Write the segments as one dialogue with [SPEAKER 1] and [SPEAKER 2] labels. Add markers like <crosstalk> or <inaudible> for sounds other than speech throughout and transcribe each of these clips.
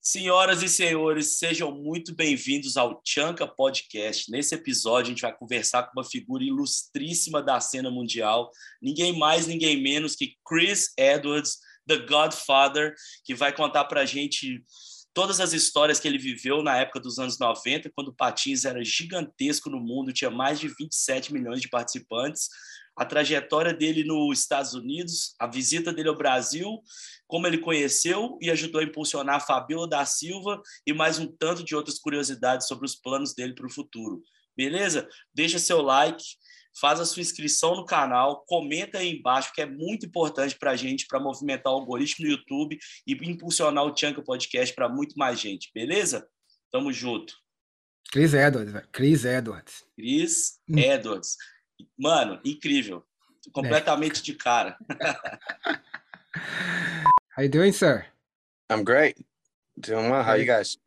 [SPEAKER 1] Senhoras e senhores, sejam muito bem-vindos ao Chanca Podcast. Nesse episódio, a gente vai conversar com uma figura ilustríssima da cena mundial, ninguém mais, ninguém menos que Chris Edwards, The Godfather, que vai contar para a gente todas as histórias que ele viveu na época dos anos 90, quando o Patins era gigantesco no mundo, tinha mais de 27 milhões de participantes, a trajetória dele nos Estados Unidos, a visita dele ao Brasil, como ele conheceu e ajudou a impulsionar a Fabiola da Silva e mais um tanto de outras curiosidades sobre os planos dele para o futuro. Beleza? Deixa seu like, faz a sua inscrição no canal, comenta aí embaixo, que é muito importante para a gente, para movimentar o algoritmo no YouTube e impulsionar o Chanka Podcast para muito mais gente, beleza? Tamo junto.
[SPEAKER 2] Chris Edwards, Chris Edwards.
[SPEAKER 1] Chris hum. Edwards. Mano, incrível. Completamente de cara.
[SPEAKER 2] How you doing, sir?
[SPEAKER 3] I'm great. Doing well. How you guys?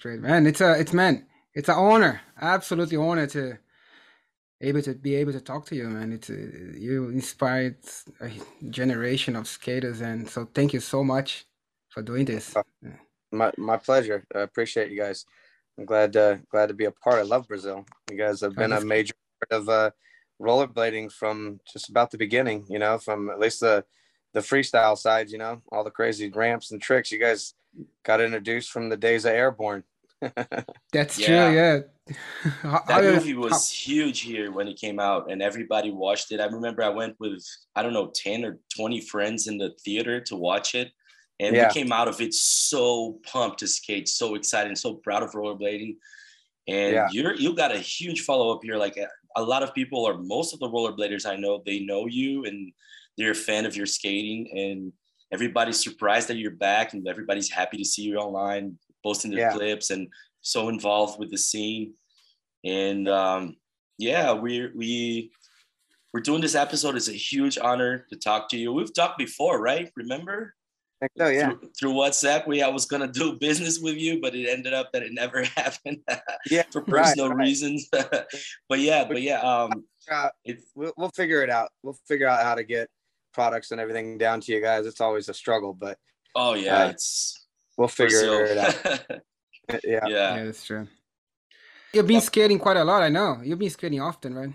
[SPEAKER 2] Great, man. It's a, it's man, it's an honor, absolutely honor to able to be able to talk to you, man. It's a, uh, you inspired a generation of skaters, and so thank you so much for doing this. Uh,
[SPEAKER 3] my my pleasure. I appreciate you guys. I'm glad uh, glad to be a part. I love Brazil. You guys have been a major part of uh, rollerblading from just about the beginning. You know, from at least the the freestyle side. You know, all the crazy ramps and tricks. You guys got introduced from the days of airborne. <laughs>
[SPEAKER 2] That's yeah. true. Yeah <laughs>
[SPEAKER 1] that movie was huge here when it came out and everybody watched it. I remember I went with, I don't know, 10 or 20 friends in the theater to watch it. And yeah. we came out of it so pumped to skate, so excited, and so proud of rollerblading. And yeah. you're you got a huge follow up here. Like a lot of people, or most of the rollerbladers I know, they know you and they're a fan of your skating. And everybody's surprised that you're back, and everybody's happy to see you online, posting their yeah. clips and so involved with the scene. And um, yeah, we we we're doing this episode. It's a huge honor to talk to you. We've talked before, right? Remember?
[SPEAKER 3] So, yeah.
[SPEAKER 1] Through, through, WhatsApp, we I was gonna do <laughs> business with you, but it ended up that it never <laughs> happened.
[SPEAKER 3] yeah, <laughs>
[SPEAKER 1] for personal right, right. reasons. but yeah, but yeah, um,
[SPEAKER 3] uh, we'll, we'll figure it out. We'll figure out how to get products and everything down to you guys. It's always a struggle, but
[SPEAKER 1] oh yeah, uh, it's
[SPEAKER 3] we'll figure it out.
[SPEAKER 2] yeah, yeah, yeah, that's true. You've been skating quite a lot, I know. You've been skating often, right?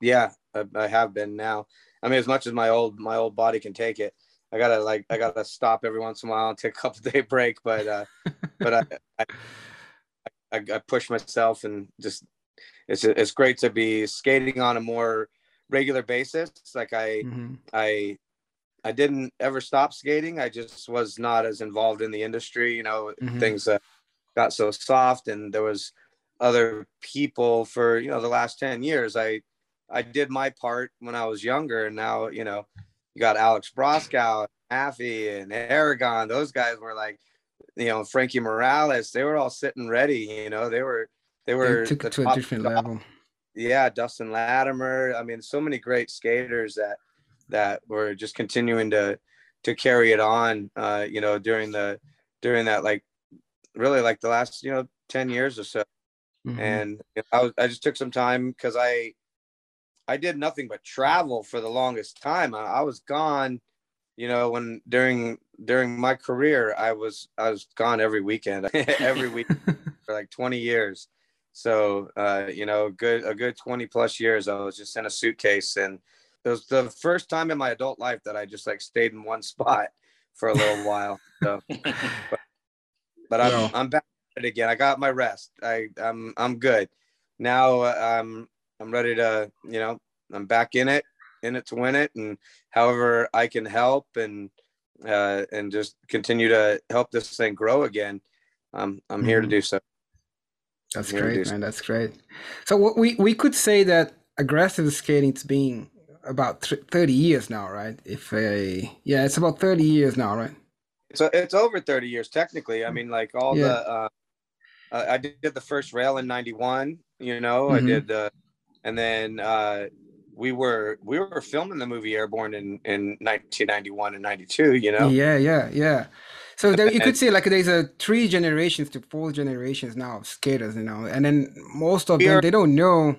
[SPEAKER 3] Yeah, I, I, have been now. I mean, as much as my old my old body can take it, I gotta like I gotta stop every once in a while and take a couple <laughs> day break. But uh, but I, I, I I push myself and just it's it's great to be skating on a more regular basis. Like I mm-hmm. I I didn't ever stop skating. I just was not as involved in the industry. You know, mm-hmm. things uh, got so soft, and there was other people for you know the last 10 years i i did my part when i was younger and now you know you got alex broskow Haffey and aragon. Those guys were like you know frankie morales. They were all sitting ready you know. They were they were
[SPEAKER 2] they took it to a different top. level.
[SPEAKER 3] Yeah dustin latimer. I mean so many great skaters that that were just continuing to to carry it on uh you know during the during that like really like the last you know 10 years or so. Mm-hmm. And you know, I, was, I just took some time because I I did nothing but travel for the longest time. I, I was gone, you know, when during during my career, I was I was gone every weekend, <laughs> every week <laughs> for like 20 years. So uh, you know, good a good 20 plus years, I was just in a suitcase, and it was the first time in my adult life that I just like stayed in one <laughs> spot for a little while. So, but, but I'm I'm back again. I got my rest. I I'm I'm good. Now uh, I'm ready to you know I'm back in it in it to win it and however I can help and uh, and just continue to help this thing grow again. I'm I'm here mm-hmm. to do so.
[SPEAKER 2] That's great, man. That's great. So what we we could say that aggressive skating's been about 30 years now, right? If a yeah, it's about 30 years now, right?
[SPEAKER 3] So it's over 30 years technically. I mean, like all yeah. the uh, uh, I did the first rail in '91. You know, mm-hmm. I did the, and then uh, we were we were filming the movie Airborne in in 1991 and '92. You know.
[SPEAKER 2] Yeah, yeah, yeah. So there, you <laughs> could say like there's a three generations to four generations now of skaters, you know, and then most of them they don't know,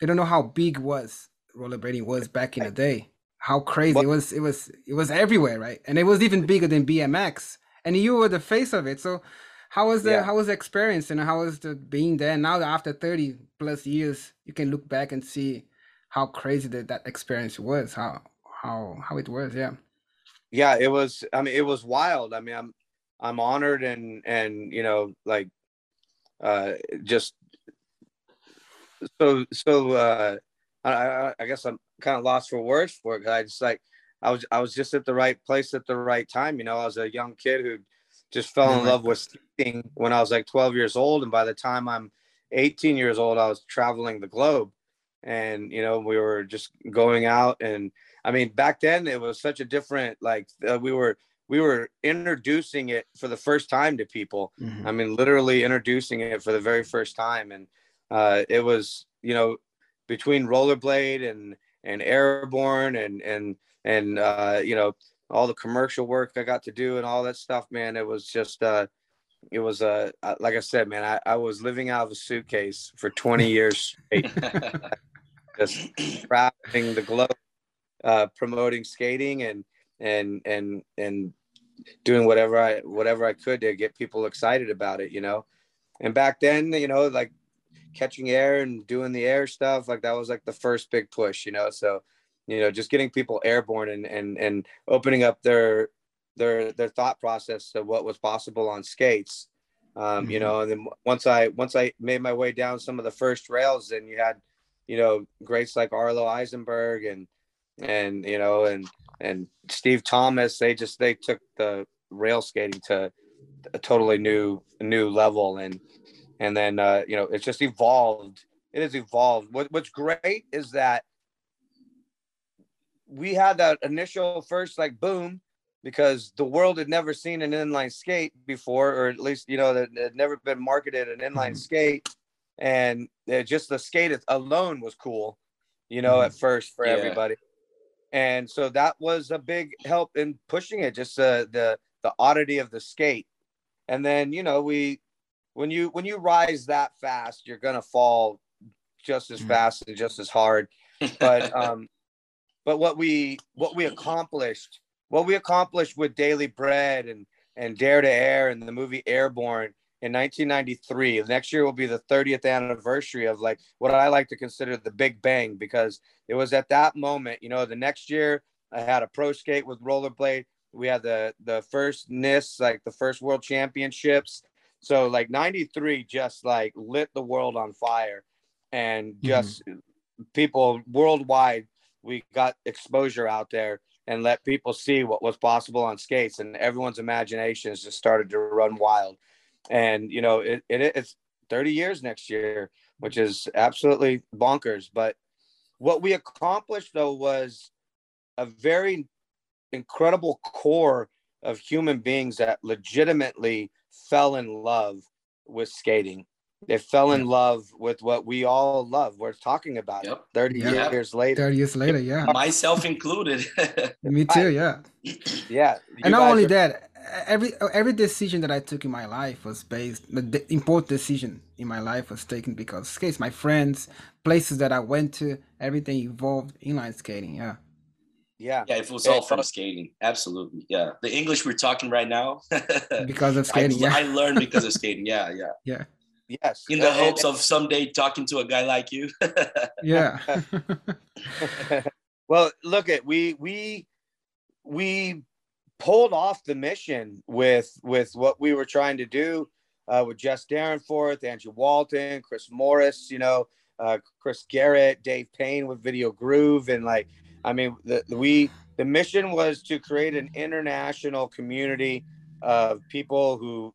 [SPEAKER 2] they don't know how big was rollerblading was back in the day. how crazy it was it was it was everywhere right and it was even bigger than bmx and you were the face of it so how was the yeah. how was the experience? And how was the being there? Now after 30 plus years you can look back and see how crazy that, that experience was how how how it was yeah.
[SPEAKER 3] Yeah it was i mean it was wild. I mean i'm i'm honored and and you know like uh just so so uh i i guess i'm kind of lost for words for it i just like i was i was just at the right place at the right time you know i was a young kid who just fell in love with skating when i was like 12 years old and by the time i'm 18 years old i was traveling the globe. And you know we were just going out and i mean back then it was such a different like uh, we were we were introducing it for the first time to people. Mm-hmm. i mean literally introducing it for the very first time. And uh, it was you know between rollerblade and and airborne and and and uh, you know all the commercial work i got to do and all that stuff man it was just uh it was uh like i said man i, I was living out of a suitcase for 20 <laughs> years straight <laughs> just traveling the globe, uh, promoting skating and and and and doing whatever I whatever I could to get people excited about it, you know. And back then, you know, like catching air and doing the air stuff, like that was like the first big push, you know. So, you know, just getting people airborne and and and opening up their their their thought process of what was possible on skates. Um, mm-hmm. you know, and then once I once I made my way down some of the first rails, and you had you know, greats like Arlo Eisenberg and and you know and and Steve Thomas, they just they took the rail skating to a totally new new level and and then uh, you know it's just evolved. It has evolved. What, what's great is that we had that initial first like boom because the world had never seen an inline skate before, or at least you know that had never been marketed an inline mm-hmm. skate and just the skate alone was cool, you know, mm-hmm. at first for yeah. everybody. And so that was a big help in pushing it, just uh, the the oddity of the skate. And then you know we when you when you rise that fast, you're gonna fall just as mm-hmm. fast and just as hard. But <laughs> um, but what we what we accomplished, what we accomplished with Daily Bread and and Dare to Air and the movie Airborne in 1993. Next year will be the 30th anniversary of like what I like to consider the Big Bang because it was at that moment. You know, the next year I had a pro skate with rollerblade. We had the the first NIS, like the first World Championships. So like 93 just like lit the world on fire, and mm-hmm. just mm-hmm. people worldwide. We got exposure out there and let people see what was possible on skates, and everyone's imaginations just started to run wild. And you know it, it it's 30 years next year which is absolutely bonkers. But what we accomplished though was a very incredible core of human beings that legitimately fell in love with skating they fell in love with what we all love. We're talking about yep. it 30 yep. years later.
[SPEAKER 2] 30 years later, yeah.
[SPEAKER 1] Myself included. <laughs>
[SPEAKER 2] Me too, yeah.
[SPEAKER 3] Yeah.
[SPEAKER 2] And not only are... that, every every decision that I took in my life was based the important decision in my life was taken because skates, my friends, places that I went to, everything involved inline skating. Yeah.
[SPEAKER 3] Yeah.
[SPEAKER 1] Yeah, it was all from skating. Absolutely. Yeah. The English we're talking right now. <laughs>
[SPEAKER 2] because of skating. I,
[SPEAKER 1] yeah. I learned because of skating. Yeah, yeah.
[SPEAKER 2] Yeah.
[SPEAKER 3] Yes.
[SPEAKER 1] In the hopes of someday talking to a guy like you. <laughs>
[SPEAKER 2] yeah. <laughs>
[SPEAKER 3] well, look at we we we pulled off the mission with with what we were trying to do uh, with Jess Dyrenforth, Andrew Walton, Chris Morris, you know, uh, Chris Garrett, Dave Payne with Video Groove, and like, I mean, the, the, we the mission was to create an international community of people who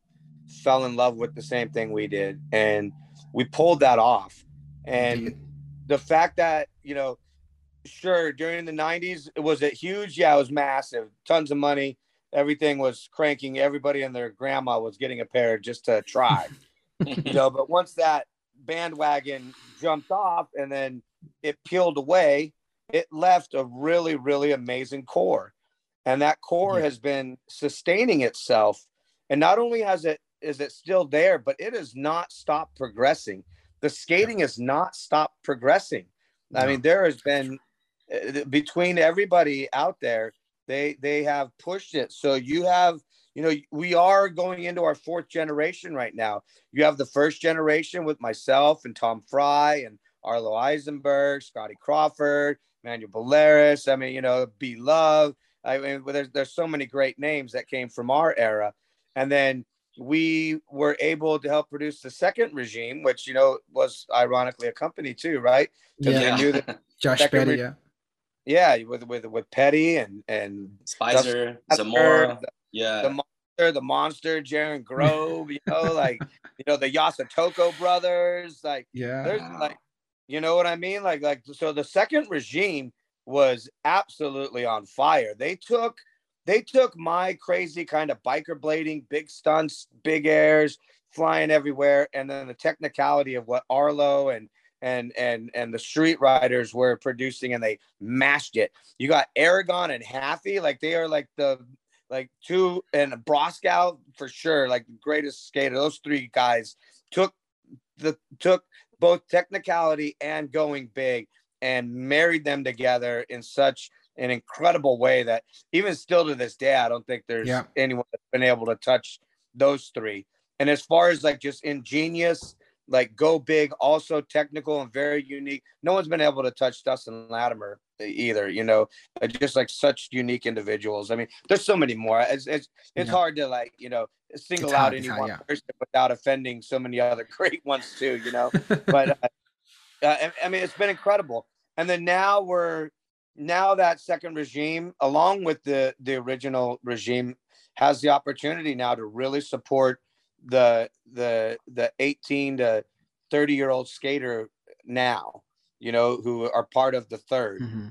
[SPEAKER 3] fell in love with the same thing we did, and we pulled that off. And the fact that you know sure during the 90s it was it huge yeah it was massive tons of money everything was cranking everybody and their grandma was getting a pair just to try you know but once that bandwagon jumped off and then it peeled away it left a really really amazing core and that core yeah. has been sustaining itself and not only has it is it still there but it has not stopped progressing the skating has not stopped progressing I mean, there has been uh, between everybody out there, they they have pushed it. So you have, you know, we are going into our fourth generation right now. You have the first generation with myself and Tom Fry and Arlo Eisenberg, Scotty Crawford, Manuel Bolaris. I mean, you know, B Love. I mean, there's there's so many great names that came from our era, and then we were able to help produce the second regime, which you know was ironically a company too, right?
[SPEAKER 2] Yeah, knew that <laughs> Josh Petty, re- yeah,
[SPEAKER 3] yeah, with with with Petty and and
[SPEAKER 1] Spicer, Zamora,
[SPEAKER 3] the,
[SPEAKER 1] yeah,
[SPEAKER 3] the monster, the monster, Jaron Grove, you know, <laughs> like you know the Yasutoko brothers, like
[SPEAKER 2] yeah,
[SPEAKER 3] there's like you know what I mean, like like so the second regime was absolutely on fire. They took they took my crazy kind of biker blading, big stunts, big airs, flying everywhere, and then the technicality of what Arlo and and and and the street riders were producing, and they mashed it. You got Aragon and Haffey, like they are like the like two and Broskow for sure, like the greatest skater. Those three guys took the took both technicality and going big and married them together in such an incredible way that even still to this day, I don't think there's yeah. anyone that's been able to touch those three. And as far as like just ingenious, like go big, also technical and very unique, no one's been able to touch Dustin Latimer either. You know, just like such unique individuals. I mean, there's so many more. It's it's, it's yeah. hard to like you know single it's out hard, any one yeah. person without offending so many other <laughs> great ones too. You know, <laughs> but uh, uh, I mean, it's been incredible. And then now we're now that second regime, along with the the original regime, has the opportunity now to really support the the the 18 to 30 year old skater now, you know, who are part of the 3rd mm-hmm.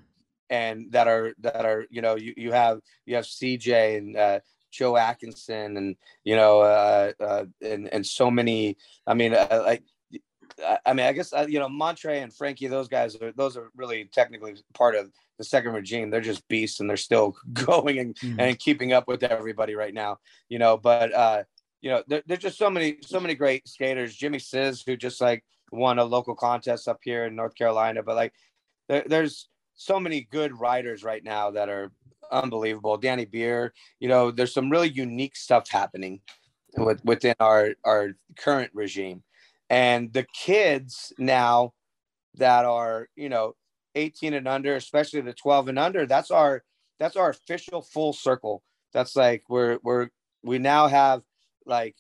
[SPEAKER 3] and that are that are you know you you have you have CJ and uh, Joe Atkinson and you know uh, uh, and and so many. I mean, uh, like I mean, I guess uh, you know Montre and Frankie; those guys are those are really technically part of the second regime. They're just beasts, and they're still <laughs> going and, mm-hmm. and keeping up with everybody right now. You know, but uh, you know, there, there's just so many so many great skaters. Jimmy Sizz, who just like won a local contest up here in North Carolina, but like there, there's so many good riders right now that are unbelievable. Danny Beer, you know, there's some really unique stuff happening with, within our our current regime and the kids now that are, you know, 18 and under, especially the 12 and under, that's our that's our official full circle. That's like we're we're we now have like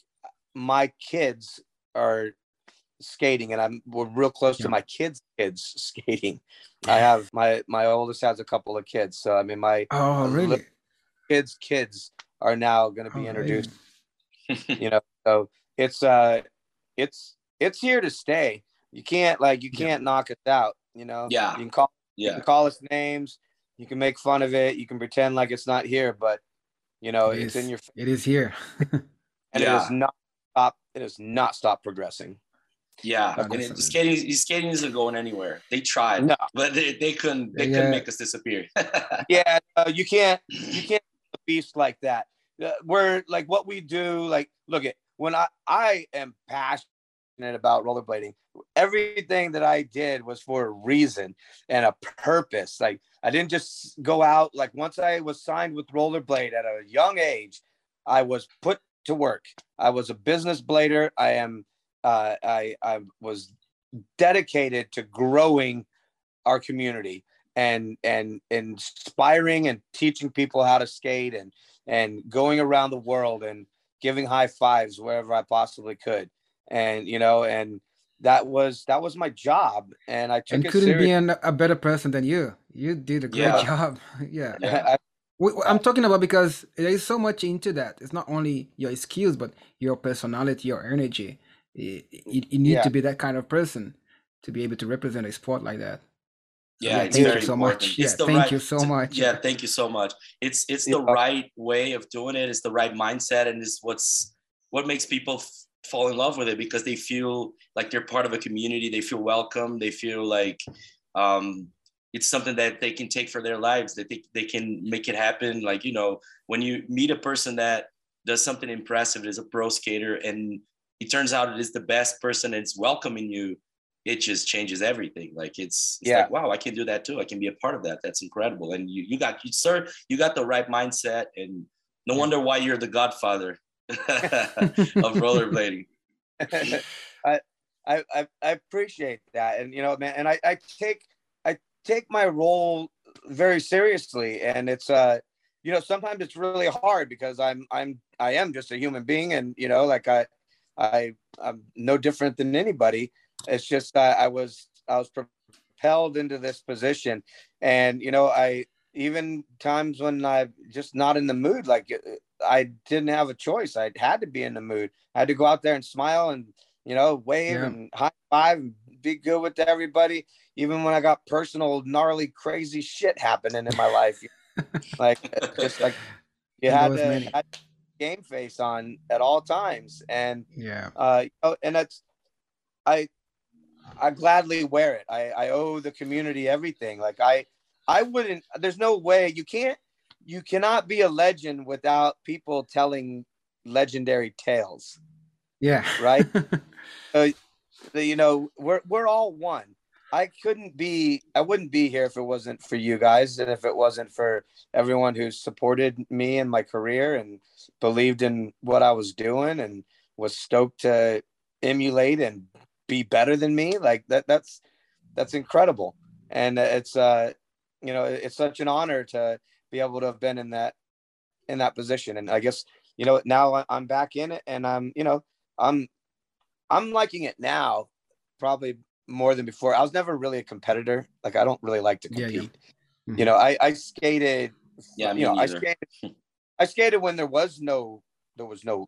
[SPEAKER 3] my kids are skating and I'm we're real close yeah. to my kids kids <laughs> skating. I have my my oldest has a couple of kids. So I mean my
[SPEAKER 2] oh really
[SPEAKER 3] kids kids are now going to be oh, introduced. <laughs> you know, so it's uh it's it's here to stay. You can't like you can't yeah. knock us out. You know.
[SPEAKER 1] Yeah.
[SPEAKER 3] You can call. Yeah. You can call us names. You can make fun of it. You can pretend like it's not here, but you know it it's
[SPEAKER 2] is,
[SPEAKER 3] in your.
[SPEAKER 2] It is here. <laughs>
[SPEAKER 3] and yeah. it has not stop. It has not stopped progressing.
[SPEAKER 1] Yeah, and it, skating skating isn't going anywhere. They tried, no. but they, they couldn't they yeah. couldn't make us disappear. <laughs>
[SPEAKER 3] yeah, uh, you can't you <clears throat> can't a beast like that. Uh, we're like what we do. Like, look at when I I am passionate about rollerblading. Everything that I did was for a reason and a purpose. Like I didn't just go out. Like once I was signed with Rollerblade at a young age, I was put to work. I was a business blader. I am. Uh, I I was dedicated to growing our community and and inspiring and teaching people how to skate and and going around the world and giving high fives wherever I possibly could and you know and that was that was my job and i took
[SPEAKER 2] and couldn't serious. be an, a better person than you you did a great yeah. job <laughs> yeah, <laughs> yeah. I, am talking about because there is so much into that it's not only your skills but your personality your energy you, you need yeah. to be that kind of person to be able to represent a sport like that
[SPEAKER 1] yeah, thank you so
[SPEAKER 2] important. much. It's yeah, thank right, you so much.
[SPEAKER 1] Yeah, thank you so much. It's it's the right way of doing it. It's the right mindset, and it's what's what makes people fall in love with it because they feel like they're part of a community. They feel welcome. They feel like um, it's something that they can take for their lives. That they, they can make it happen. Like you know, when you meet a person that does something impressive, is a pro skater, and it turns out it is the best person and it's welcoming you. it just changes everything. Like it's, it's
[SPEAKER 3] Yeah.
[SPEAKER 1] like, wow, I can do that too. I can be a part of that. That's incredible. And you, you got, you, sir, you got the right mindset. And no wonder why you're the godfather <laughs> of rollerblading. <laughs>
[SPEAKER 3] I, I I I appreciate that, and you know, man, and I I take I take my role very seriously, and it's uh, you know, sometimes it's really hard because I'm I'm I am just a human being, and you know, like I I I'm no different than anybody. It's just uh, I was I was propelled into this position, and you know, I even times when I'm just not in the mood, like I didn't have a choice. I had to be in the mood. I had to go out there and smile and you know wave
[SPEAKER 2] Yeah.
[SPEAKER 3] and high five and be good with everybody. Even when I got personal, gnarly, crazy shit happening in my life, <laughs> like just like you had to had game face on at all times, and
[SPEAKER 2] Yeah.
[SPEAKER 3] uh, you know, and that's I I gladly wear it. I I owe the community everything. Like I I wouldn't. There's no way you can't. You cannot be a legend without people telling legendary tales,
[SPEAKER 2] Yeah.
[SPEAKER 3] right? <laughs> The- you know, we're we're all one. I couldn't be. I wouldn't be here if it wasn't for you guys, and if it wasn't for everyone who supported me and my career and believed in what I was doing and was stoked to emulate and be better than me. Like that. That's that's incredible, and it's uh, you know, it's such an honor to be able to have been in that in that position. And I guess you know now I- I'm back in it, and I'm you know I'm I'm liking it now, probably more than before. I was never really a competitor. Like I don't really like to
[SPEAKER 2] Yeah,
[SPEAKER 3] compete.
[SPEAKER 2] yeah.
[SPEAKER 3] You know, I I skated.
[SPEAKER 1] Yeah,
[SPEAKER 3] you know, I skated. <laughs> I skated when there was no there was no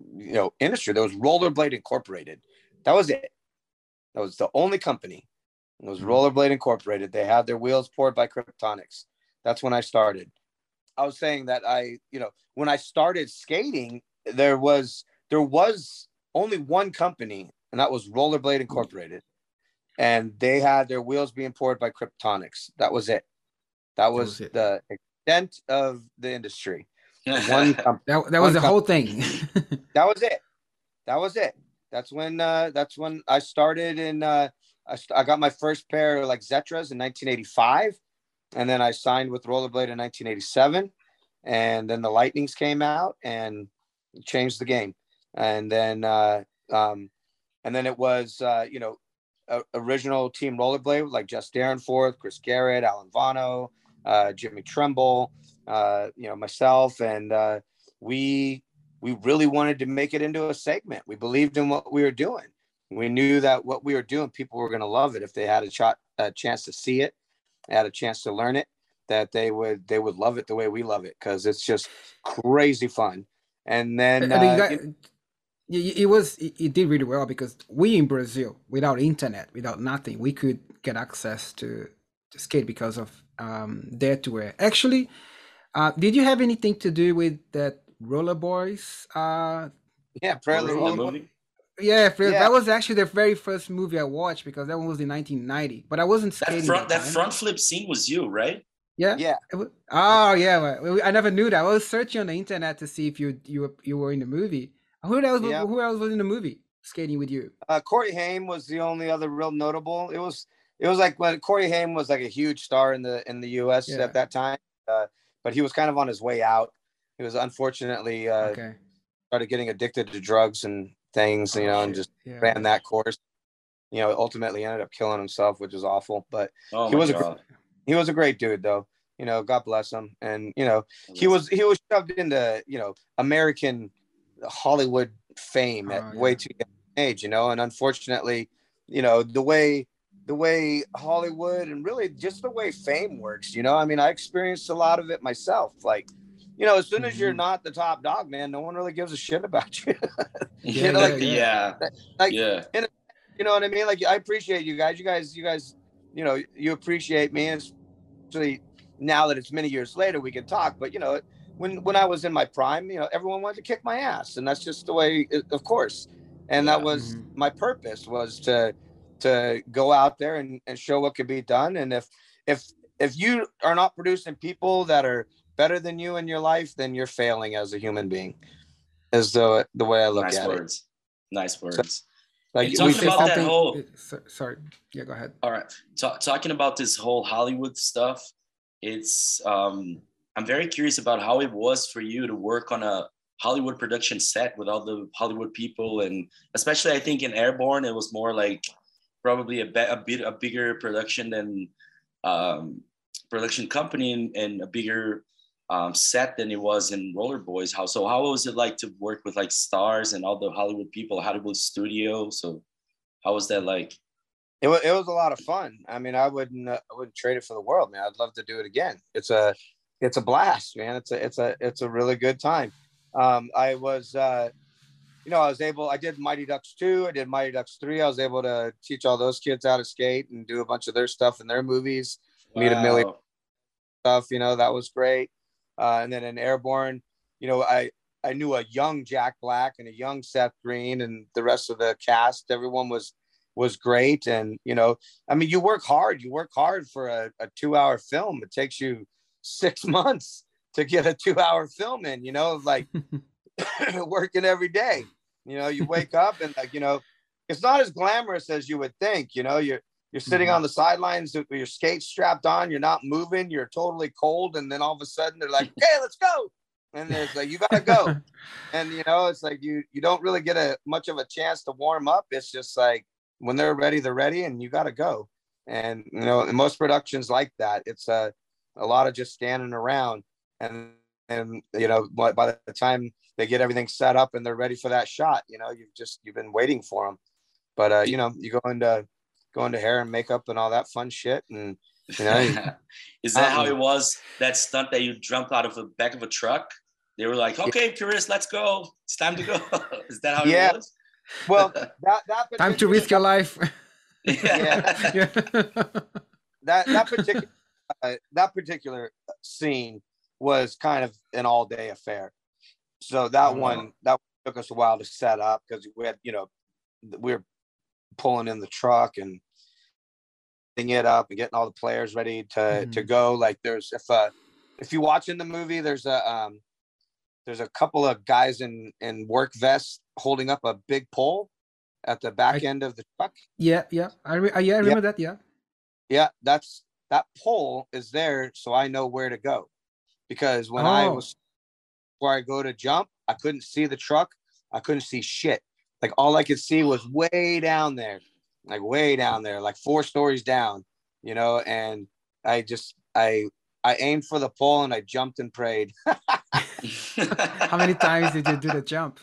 [SPEAKER 3] you know industry. There was Rollerblade Incorporated. That was it. That was the only company. It was
[SPEAKER 2] Mhm.
[SPEAKER 3] Rollerblade Incorporated. They had their wheels poured by Kryptonics. That's when I started. I was saying that I, you know, when I started skating, there was there was only one company, and that was Rollerblade Incorporated, and they had their wheels being poured by Kryptonics. That was it. That was,
[SPEAKER 2] was it.
[SPEAKER 3] the extent of the industry. <laughs> One company.
[SPEAKER 2] That, that was
[SPEAKER 3] One
[SPEAKER 2] the
[SPEAKER 3] com-
[SPEAKER 2] whole thing. <laughs>
[SPEAKER 3] That was it. That was it. That's when uh, that's when I started in. Uh, I, st- I got my first pair of like Zetras in 1985, and then I signed with Rollerblade in 1987, and then the Lightnings came out and changed the game, and then uh, um, and then it was uh, you know uh, original team Rollerblade like Jess Dyrenforth, Chris Garrett, Alan Vano, uh, Jimmy Tremble, uh, you know myself, and uh, we we really wanted to make it into a segment. We believed in what we were doing. We knew that what we were doing, people were going to love it if they had a, shot, a chance to see it, had a chance to learn it. That they would they would love it the way we love it because it's just crazy fun. And then
[SPEAKER 2] I mean,
[SPEAKER 3] uh,
[SPEAKER 2] that-
[SPEAKER 3] you-
[SPEAKER 2] it, it was it, it did really well because we in Brazil, without internet, without nothing, we could get access to, to skate because of um, Dare to Air. Actually, uh, did you have anything to do with that Roller Boys? Uh,
[SPEAKER 3] yeah, apparently
[SPEAKER 1] the
[SPEAKER 3] Rollerblade-
[SPEAKER 1] movie.
[SPEAKER 2] Yeah, Fred,
[SPEAKER 3] Yeah.
[SPEAKER 2] that was actually the very first movie I watched because that one was in 1990. But I wasn't skating.
[SPEAKER 1] That front, that
[SPEAKER 2] time.
[SPEAKER 1] front flip scene was you, right?
[SPEAKER 2] Yeah.
[SPEAKER 3] Yeah.
[SPEAKER 2] It Oh yeah, I never knew that. I was searching on the internet to see if you you were, you were in the movie. Who else?
[SPEAKER 3] Yeah.
[SPEAKER 2] Who else was in the movie skating with you?
[SPEAKER 3] Uh, Corey Haim was the only other real notable. It was it was like when Corey Haim was like a huge star in the in the U.S.
[SPEAKER 2] Yeah.
[SPEAKER 3] at that time, uh, but he was kind of on his way out. He was unfortunately uh,
[SPEAKER 2] okay.
[SPEAKER 3] started getting addicted to drugs and things, you
[SPEAKER 2] Oh,
[SPEAKER 3] know, and just
[SPEAKER 2] yeah.
[SPEAKER 3] ran that course. You know, ultimately ended up killing himself, which is awful. But
[SPEAKER 1] Oh
[SPEAKER 3] He
[SPEAKER 1] my
[SPEAKER 3] was a gr- he was a great dude, though. You know, God bless him. And you know, he was he was shoved into you know American Hollywood fame at
[SPEAKER 2] Oh,
[SPEAKER 3] way
[SPEAKER 2] yeah.
[SPEAKER 3] too young age, you know, and unfortunately, you know, the way the way Hollywood and really just the way fame works, you know, I mean, I experienced a lot of it myself. Like, you know, as soon as you're
[SPEAKER 2] Mhm.
[SPEAKER 3] not the top dog, man, no one really gives a shit about you. <laughs>
[SPEAKER 1] Yeah,
[SPEAKER 2] Yeah,
[SPEAKER 1] like,
[SPEAKER 2] yeah,
[SPEAKER 1] yeah,
[SPEAKER 3] like,
[SPEAKER 1] yeah.
[SPEAKER 3] you know what I mean? Like, I appreciate you guys. You guys, you guys, you know, you appreciate me. And especially now that it's many years later, we can talk. But you know, when when I was in my prime, you know, everyone wanted to kick my ass, and that's just the way, of course. And that
[SPEAKER 1] Yeah.
[SPEAKER 3] was
[SPEAKER 2] Mhm.
[SPEAKER 3] my purpose was to to go out there and, and show what could be done. And if if if you are not producing people that are better than you in your life, then you're failing as a human being. Is the the way I look
[SPEAKER 1] Nice
[SPEAKER 3] at it.
[SPEAKER 1] words. Nice words. Like talking about that whole.
[SPEAKER 2] Sorry, yeah, go ahead.
[SPEAKER 1] All right, talking about this whole Hollywood stuff, it's um, I'm very curious about how it was for you to work on a Hollywood production set with all the Hollywood people, and especially I think in Airborne it was more like probably a, be- a bit a bigger production than um, production company and, and a bigger um, set than it was in Roller Boys. How so? How was it like to work with like stars and all the Hollywood people, Hollywood studio? So, how was that like?
[SPEAKER 3] It was, it was a lot of fun. I mean, I wouldn't uh, I wouldn't trade it for the world, man. I'd love to do it again. It's a it's a blast, man. It's a it's a it's a really good time. Um, I was uh, you know I was able. I did Mighty Ducks two. I did Mighty Ducks three. I was able to teach all those kids how to skate and do a bunch of their stuff in their movies. Wow. Meet a million stuff. You know that was great. Uh, and then in Airborne, you know, I I knew a young Jack Black and a young Seth Green and the rest of the cast. Everyone was was great, and you know, I mean, you work hard. You work hard for a, a two hour film. It takes you six <laughs> months to get a two hour film in. You know, like <laughs> <laughs> working every day. You know, you wake up and like you know, it's not as glamorous as you would think. You know, you're you're sitting mm-hmm. on the sidelines with your skates strapped on. You're not moving. You're totally cold. And then all of a sudden they're like, <laughs> "Okay, let's go." And there's like, "You gotta go." <laughs> and you know, it's like you you don't really get a much of a chance to warm up. It's just like when they're ready, they're ready, and you gotta go. And you know, most productions like that. It's a a lot of just standing around, and and you know, by the time they get everything set up and they're ready for that shot, you know, you've just you've been waiting for them. But uh, you know, you go into going to hair and makeup and all that fun shit. And you know, <laughs>
[SPEAKER 1] is that um, how it was? That stunt that you jumped out of the back of a truck? They were like, "Okay, Chris, let's go. It's time to go." <laughs> is that how yeah. it was?
[SPEAKER 3] Well, <laughs> that that
[SPEAKER 2] time to risk your life.
[SPEAKER 3] yeah. yeah. that that particular uh, that particular scene was kind of an all day affair. So that oh, one that took us a while to set up because we had you know we were pulling in the truck and it up and getting all the players ready to mm-hmm. to go. Like there's if uh if you watch in the movie, there's a um there's a couple of guys in in work vests holding up a big pole at the back I, end of the truck.
[SPEAKER 2] Yeah, yeah, I re- yeah I remember yeah. that. Yeah,
[SPEAKER 3] yeah, that's that pole is there, so I know where to go. Because when oh. I was where I go to jump, I couldn't see the truck. I couldn't see shit. Like all I could see was way down there, like way down there, like four stories down, you know. And I just I I aimed for the pole and I jumped and prayed. <laughs>
[SPEAKER 2] How many times did you do the jump?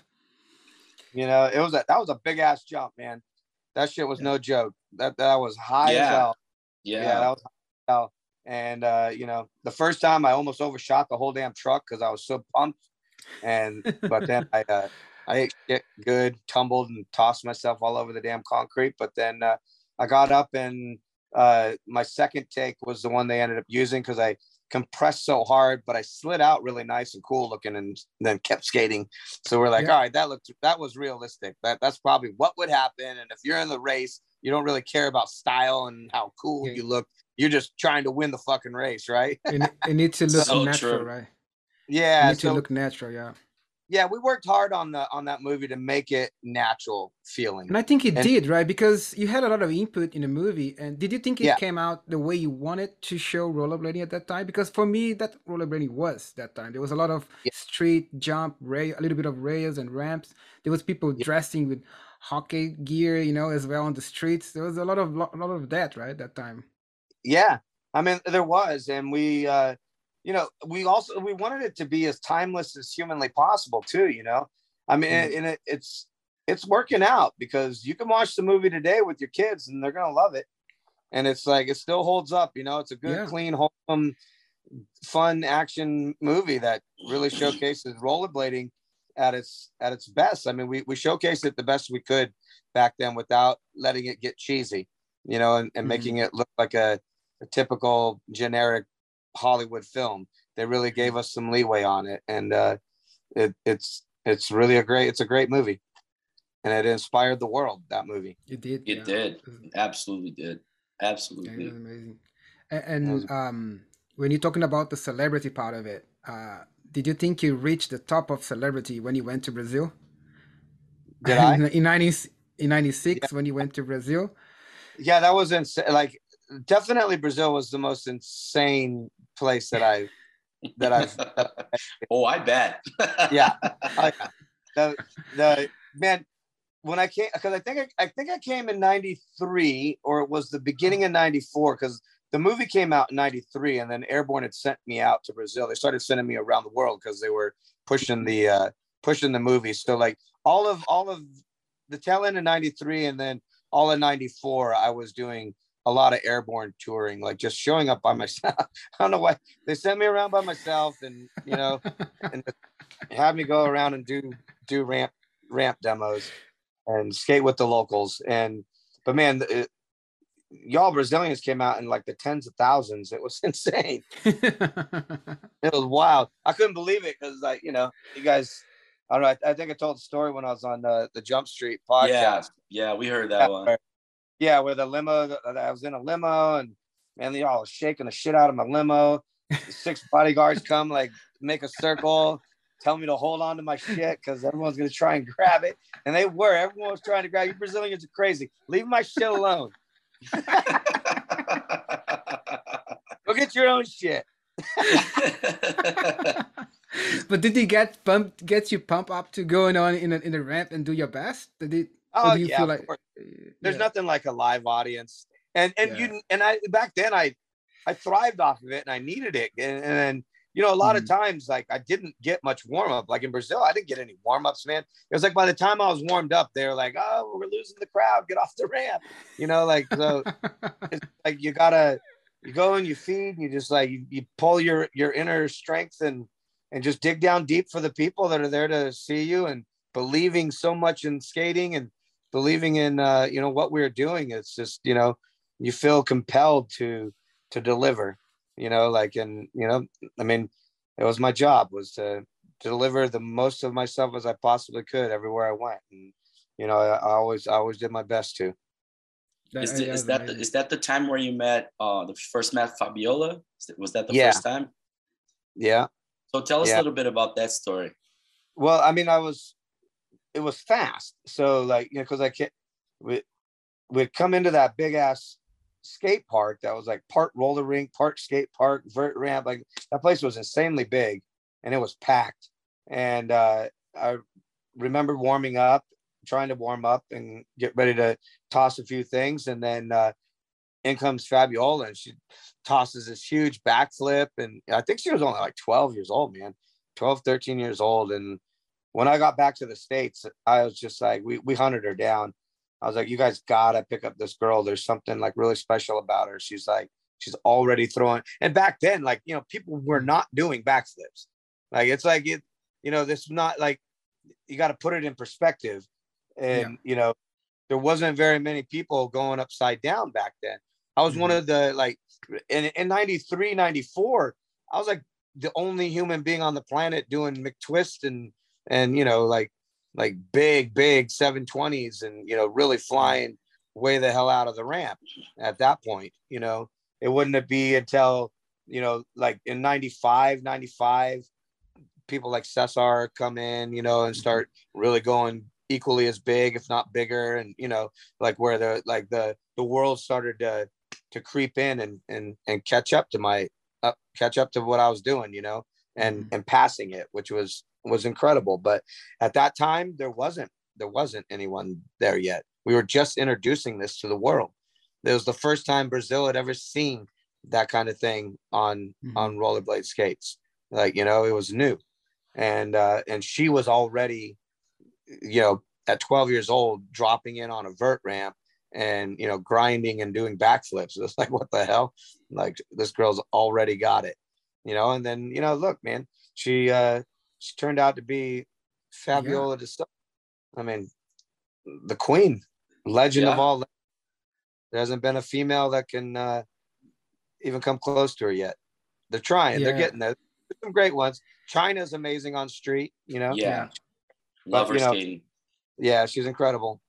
[SPEAKER 3] You know, it was a that was a big ass jump, man. That shit was yeah. no joke. That that was high yeah. as hell.
[SPEAKER 1] Yeah. yeah, that was
[SPEAKER 3] high as hell. And uh, you know, the first time I almost overshot the whole damn truck because I was so pumped. And but then <laughs> I uh, I ate good, tumbled and tossed myself all over the damn concrete. But then uh, I got up and uh, my second take was the one they ended up using because I compressed so hard, but I slid out really nice and cool looking, and then kept skating. So we're like, yeah. all right, that looked that was realistic. That that's probably what would happen. And if you're in the race, you don't really care about style and how cool yeah. you look. You're just trying to win the fucking race, right?
[SPEAKER 2] it, it needs to <laughs> look so natural, true. right?
[SPEAKER 3] Yeah,
[SPEAKER 2] it needs so, to look natural. Yeah
[SPEAKER 3] yeah we worked hard on the on that movie to make it natural feeling.
[SPEAKER 2] And i think it and, did right? Because you had a lot of input in the movie. And did you think it yeah. came out the way you wanted to show rollerblading at that time? Because for me that rollerblading was that time. There was a lot of yeah. street jump rail a little bit of rails and ramps. There was people yeah. dressing with hockey gear you know as well on the streets. There was a lot of lot, lot of that right that time.
[SPEAKER 3] Yeah. I mean there was. And we uh you know, we also we wanted it to be as timeless as humanly possible too. You know, I mean, mm-hmm. and it, it's it's working out because you can watch the movie today with your kids and they're gonna love it, and it's like it still holds up. You know, it's a good, yeah. clean, wholesome, fun action movie that really showcases rollerblading at its at its best. I mean, we we showcased it the best we could back then without letting it get cheesy, you know, and, and mm-hmm. making it look like a, a typical generic Hollywood film. They really gave us some leeway on it, and uh, it, it's it's really a great it's a great movie, and it inspired the world. That movie.
[SPEAKER 2] It did.
[SPEAKER 1] It yeah. did. Absolutely did. Absolutely.
[SPEAKER 2] Yeah, amazing. And, and um, when you're talking about the celebrity part of it, uh, did you think you reached the top of celebrity when you went to Brazil?
[SPEAKER 3] Did <laughs> I?
[SPEAKER 2] in nineties in '96 yeah. when you went to Brazil.
[SPEAKER 3] Yeah, that was insane. Like, definitely Brazil was the most insane place that I that I've. <laughs>
[SPEAKER 1] oh, I bet. <laughs>
[SPEAKER 3] yeah, I, the the man when I came because I think I, I think I came in '93 or it was the beginning of '94 because the movie came out in 93 and then airborne had sent me out to brazil they started sending me around the world because they were pushing the uh pushing the movie so like all of all of the tail end of 93 and then all of 94 i was doing a lot of airborne touring like just showing up by myself <laughs> i don't know why they sent me around by myself and you know and <laughs> have me go around and do do ramp ramp demos and skate with the locals and but man it, y'all Brazilians came out in like the tens of thousands. It was <laughs> insane. it was wild. I couldn't believe it because like you know you guys. I don't know. I, I, think I told the story when I was on the the Jump Street podcast.
[SPEAKER 1] Yeah, yeah, we heard that yeah, one.
[SPEAKER 3] Yeah, where the limo. Uh, I was in a limo and man, they all shaking the shit out of my limo. Six <laughs> bodyguards come like make a circle tell me to hold on to my shit because everyone's gonna try and grab it. And they were. Everyone was trying to grab you. Brazilians are crazy. Leave my shit alone. <laughs> Go get your own shit. <laughs>
[SPEAKER 2] but did he get pumped, get you pumped up to going on in a, in a ramp and do your best? Did he?
[SPEAKER 3] Oh yeah, like there's yeah. nothing like a live audience, and and yeah. you and I back then I I thrived off of it and I needed it, and, and you know, a lot mm-hmm. of times, like I didn't get much warm up. Like in Brazil, I didn't get any warm ups, man. It was like by the time I was warmed up, they were like, "Oh, we're losing the crowd. Get off the ramp." You know, like so. <laughs> it's like you gotta, you go and you feed, and you just like you, you pull your your inner strength and and just dig down deep for the people that are there to see you and believing so much in skating and believing in uh, you know what we're doing. It's just you know you feel compelled to to deliver you know like and you know i mean it was my job was to, to deliver the most of myself as i possibly could everywhere i went. And you know i, I always i always did my best to.
[SPEAKER 1] Is, the, is that the, is that the time where you met uh the first met fabiola? Was that the yeah. first time?
[SPEAKER 3] Yeah.
[SPEAKER 1] So tell us
[SPEAKER 3] yeah.
[SPEAKER 1] a little bit about that story.
[SPEAKER 3] Well i mean i was it was fast so like you know because i can't we, we'd come into that big ass skate park that was like part roller rink, part skate park, vert ramp. Like that place was insanely big and it was packed. And uh, I remember warming up, trying to warm up and get ready to toss a few things. And then uh, in comes Fabiola and she tosses this huge backflip. And I think she was only like 12 years old, man, 12, 13 years old. And when I got back to the States, I was just like, we, we hunted her down I was like, you guys gotta pick up this girl. There's something like really special about her. She's like, she's already throwing. And back then, like, you know, people were not doing backflips. Like, it's like, it, you know, this not like, you got to put it in perspective. And, yeah. you know, there wasn't very many people going upside down back then. I was mm-hmm. one of the, like, in, in 93, 94, I was like the only human being on the planet doing McTwist and, and, you know, like like big, big 720s and, you know, really flying way the hell out of the ramp at that point. You know, it wouldn't it be until, you know, like in 95, 95, people like Cesar come in, you know, and start really going equally as big, if not bigger. And, you know, like where the, like the, the world started to, to creep in and, and, and catch up to my, up, catch up to what I was doing, you know, and, mm-hmm. and passing it, which was, was incredible. But at that time, there wasn't there wasn't anyone there yet. We were just introducing this to the world. It was the first time Brazil had ever seen that kind of thing on mm-hmm. on rollerblade skates. Like you know, it was new, and uh, and she was already, you know, at 12 years old, dropping in on a vert ramp and you know grinding and doing backflips. <laughs> It's like what the hell? Like this girl's already got it, you know. And then you know, look, man, she uh, she turned out to be Fabiola yeah. I mean, the queen, legend yeah. of all. There hasn't been a female that can uh, even come close to her yet. They're trying. Yeah. They're getting there. There's some great ones. China's amazing on street. You know.
[SPEAKER 1] Yeah. Love her you know, skating.
[SPEAKER 3] Yeah, she's incredible.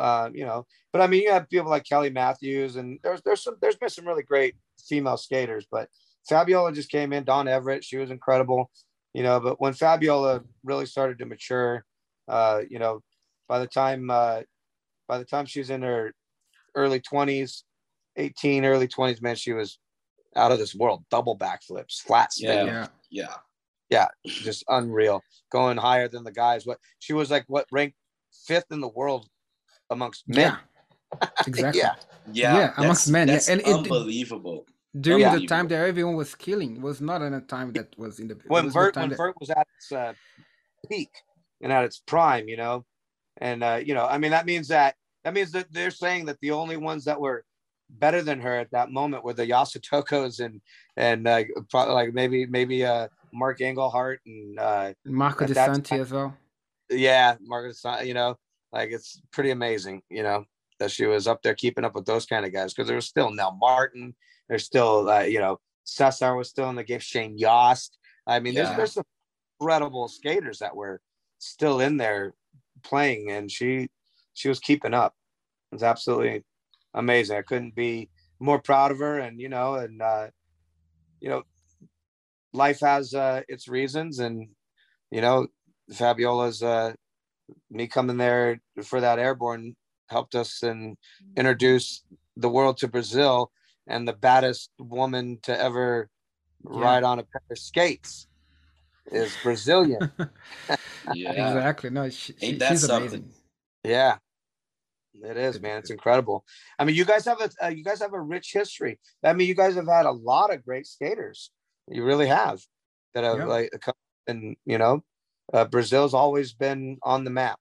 [SPEAKER 3] Uh, you know, but I mean, you have people like Kelly Matthews, and there's there's some there's been some really great female skaters, but Fabiola just came in. Dawn Everett, she was incredible you know, but when Fabiola really started to mature, uh, you know, by the time uh, by the time she was in her early 20s, 18, early 20s, man, she was out of this world. Double backflips, flat spin.
[SPEAKER 1] Yeah. Yeah.
[SPEAKER 3] Yeah, just unreal. Going higher than the guys. What she was like what ranked fifth in the world amongst men.
[SPEAKER 2] Yeah, exactly. <laughs>
[SPEAKER 3] Yeah.
[SPEAKER 1] Yeah.
[SPEAKER 2] Yeah, amongst
[SPEAKER 1] that's-
[SPEAKER 2] men, yeah,
[SPEAKER 1] That's
[SPEAKER 2] and it-
[SPEAKER 1] unbelievable.
[SPEAKER 2] During
[SPEAKER 1] Yeah.
[SPEAKER 2] the time that everyone was killing was not in a time that was in the
[SPEAKER 3] when Vert when
[SPEAKER 2] that-
[SPEAKER 3] Vert was at its uh, peak and at its prime, you know, and uh, you know, I mean, that means that that means that they're saying that the only ones that were better than her at that moment were the Yasutokos and and uh, probably like maybe maybe uh, Mark Engelhart and uh,
[SPEAKER 2] Marco
[SPEAKER 3] at
[SPEAKER 2] De
[SPEAKER 3] that
[SPEAKER 2] Santi
[SPEAKER 3] time-
[SPEAKER 2] as well.
[SPEAKER 3] yeah, Marco Sa- you know, like it's pretty amazing, you know, that she was up there keeping up with those kind of guys because there was still Nell Martin, there's still, uh, you know, Cesar was still in the game, Shane Yost. I mean,
[SPEAKER 1] Yeah.
[SPEAKER 3] there's there's some incredible skaters that were still in there playing, and she she was keeping up. It's absolutely amazing. I couldn't be more proud of her, and you know, and uh, you know, life has uh, its reasons, and you know, Fabiola's uh, me coming there for that airborne helped us and introduce the world to Brazil and the baddest woman to ever ride on a pair of skates is Brazilian. <laughs>
[SPEAKER 1] Yeah.
[SPEAKER 2] Exactly. No, she,
[SPEAKER 1] Ain't
[SPEAKER 2] she-
[SPEAKER 1] that
[SPEAKER 2] she's
[SPEAKER 1] something?
[SPEAKER 2] amazing.
[SPEAKER 3] yeah. It is, man. It's incredible. I mean, you guys have a uh, you guys have a rich history. I mean, you guys have had a lot of great skaters. You really have that have
[SPEAKER 2] Yeah.
[SPEAKER 3] like come and you know, uh, Brazil's always been on the map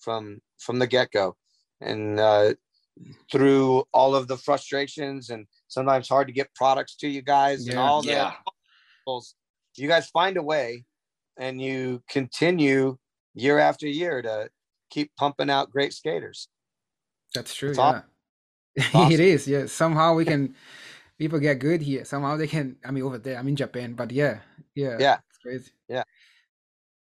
[SPEAKER 3] from from the get go, and uh, through all of the frustrations and sometimes hard to get products to you guys and all the
[SPEAKER 1] Yeah.
[SPEAKER 3] obstacles, you guys find a way, and you continue year after year to keep pumping out great skaters.
[SPEAKER 2] That's true. <laughs>
[SPEAKER 3] It's
[SPEAKER 2] yeah.
[SPEAKER 3] aw- awesome.
[SPEAKER 2] it is. Yeah. Somehow we can people get good here. Somehow they can I mean over there. I'm in Japan, but yeah. Yeah.
[SPEAKER 3] Yeah.
[SPEAKER 2] It's crazy.
[SPEAKER 3] Yeah.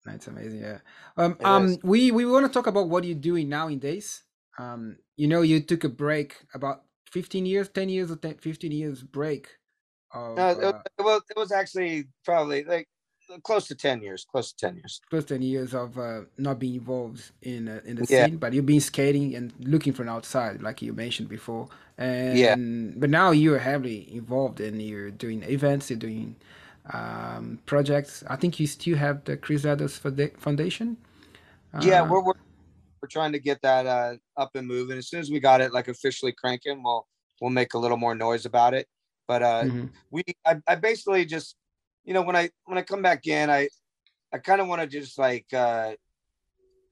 [SPEAKER 2] That's amazing. Yeah. Um
[SPEAKER 3] It
[SPEAKER 2] um
[SPEAKER 3] is.
[SPEAKER 2] we we want to talk about what you're doing now in days. Um you know you took a break about 15 years, 10 years or 10, 15 years break of
[SPEAKER 3] No, it,
[SPEAKER 2] uh,
[SPEAKER 3] well, it was actually probably like close to ten years. Close to ten years.
[SPEAKER 2] Close to 10 years of uh, not being involved in uh, in the
[SPEAKER 3] Yeah.
[SPEAKER 2] scene but you've been skating and looking from outside like you mentioned before and
[SPEAKER 3] Yeah.
[SPEAKER 2] but now you're heavily involved and you're doing events you're doing um, projects i think you still have the chris Edwards Fonda- foundation
[SPEAKER 3] yeah,
[SPEAKER 2] Uh,
[SPEAKER 3] we're, we're we're trying to get that uh, up and moving. As soon as we got it like officially cranking, we'll we'll make a little more noise about it. But uh,
[SPEAKER 2] mhm.
[SPEAKER 3] we I, I basically just you know when I when I come back in, I I kind of want to just like uh,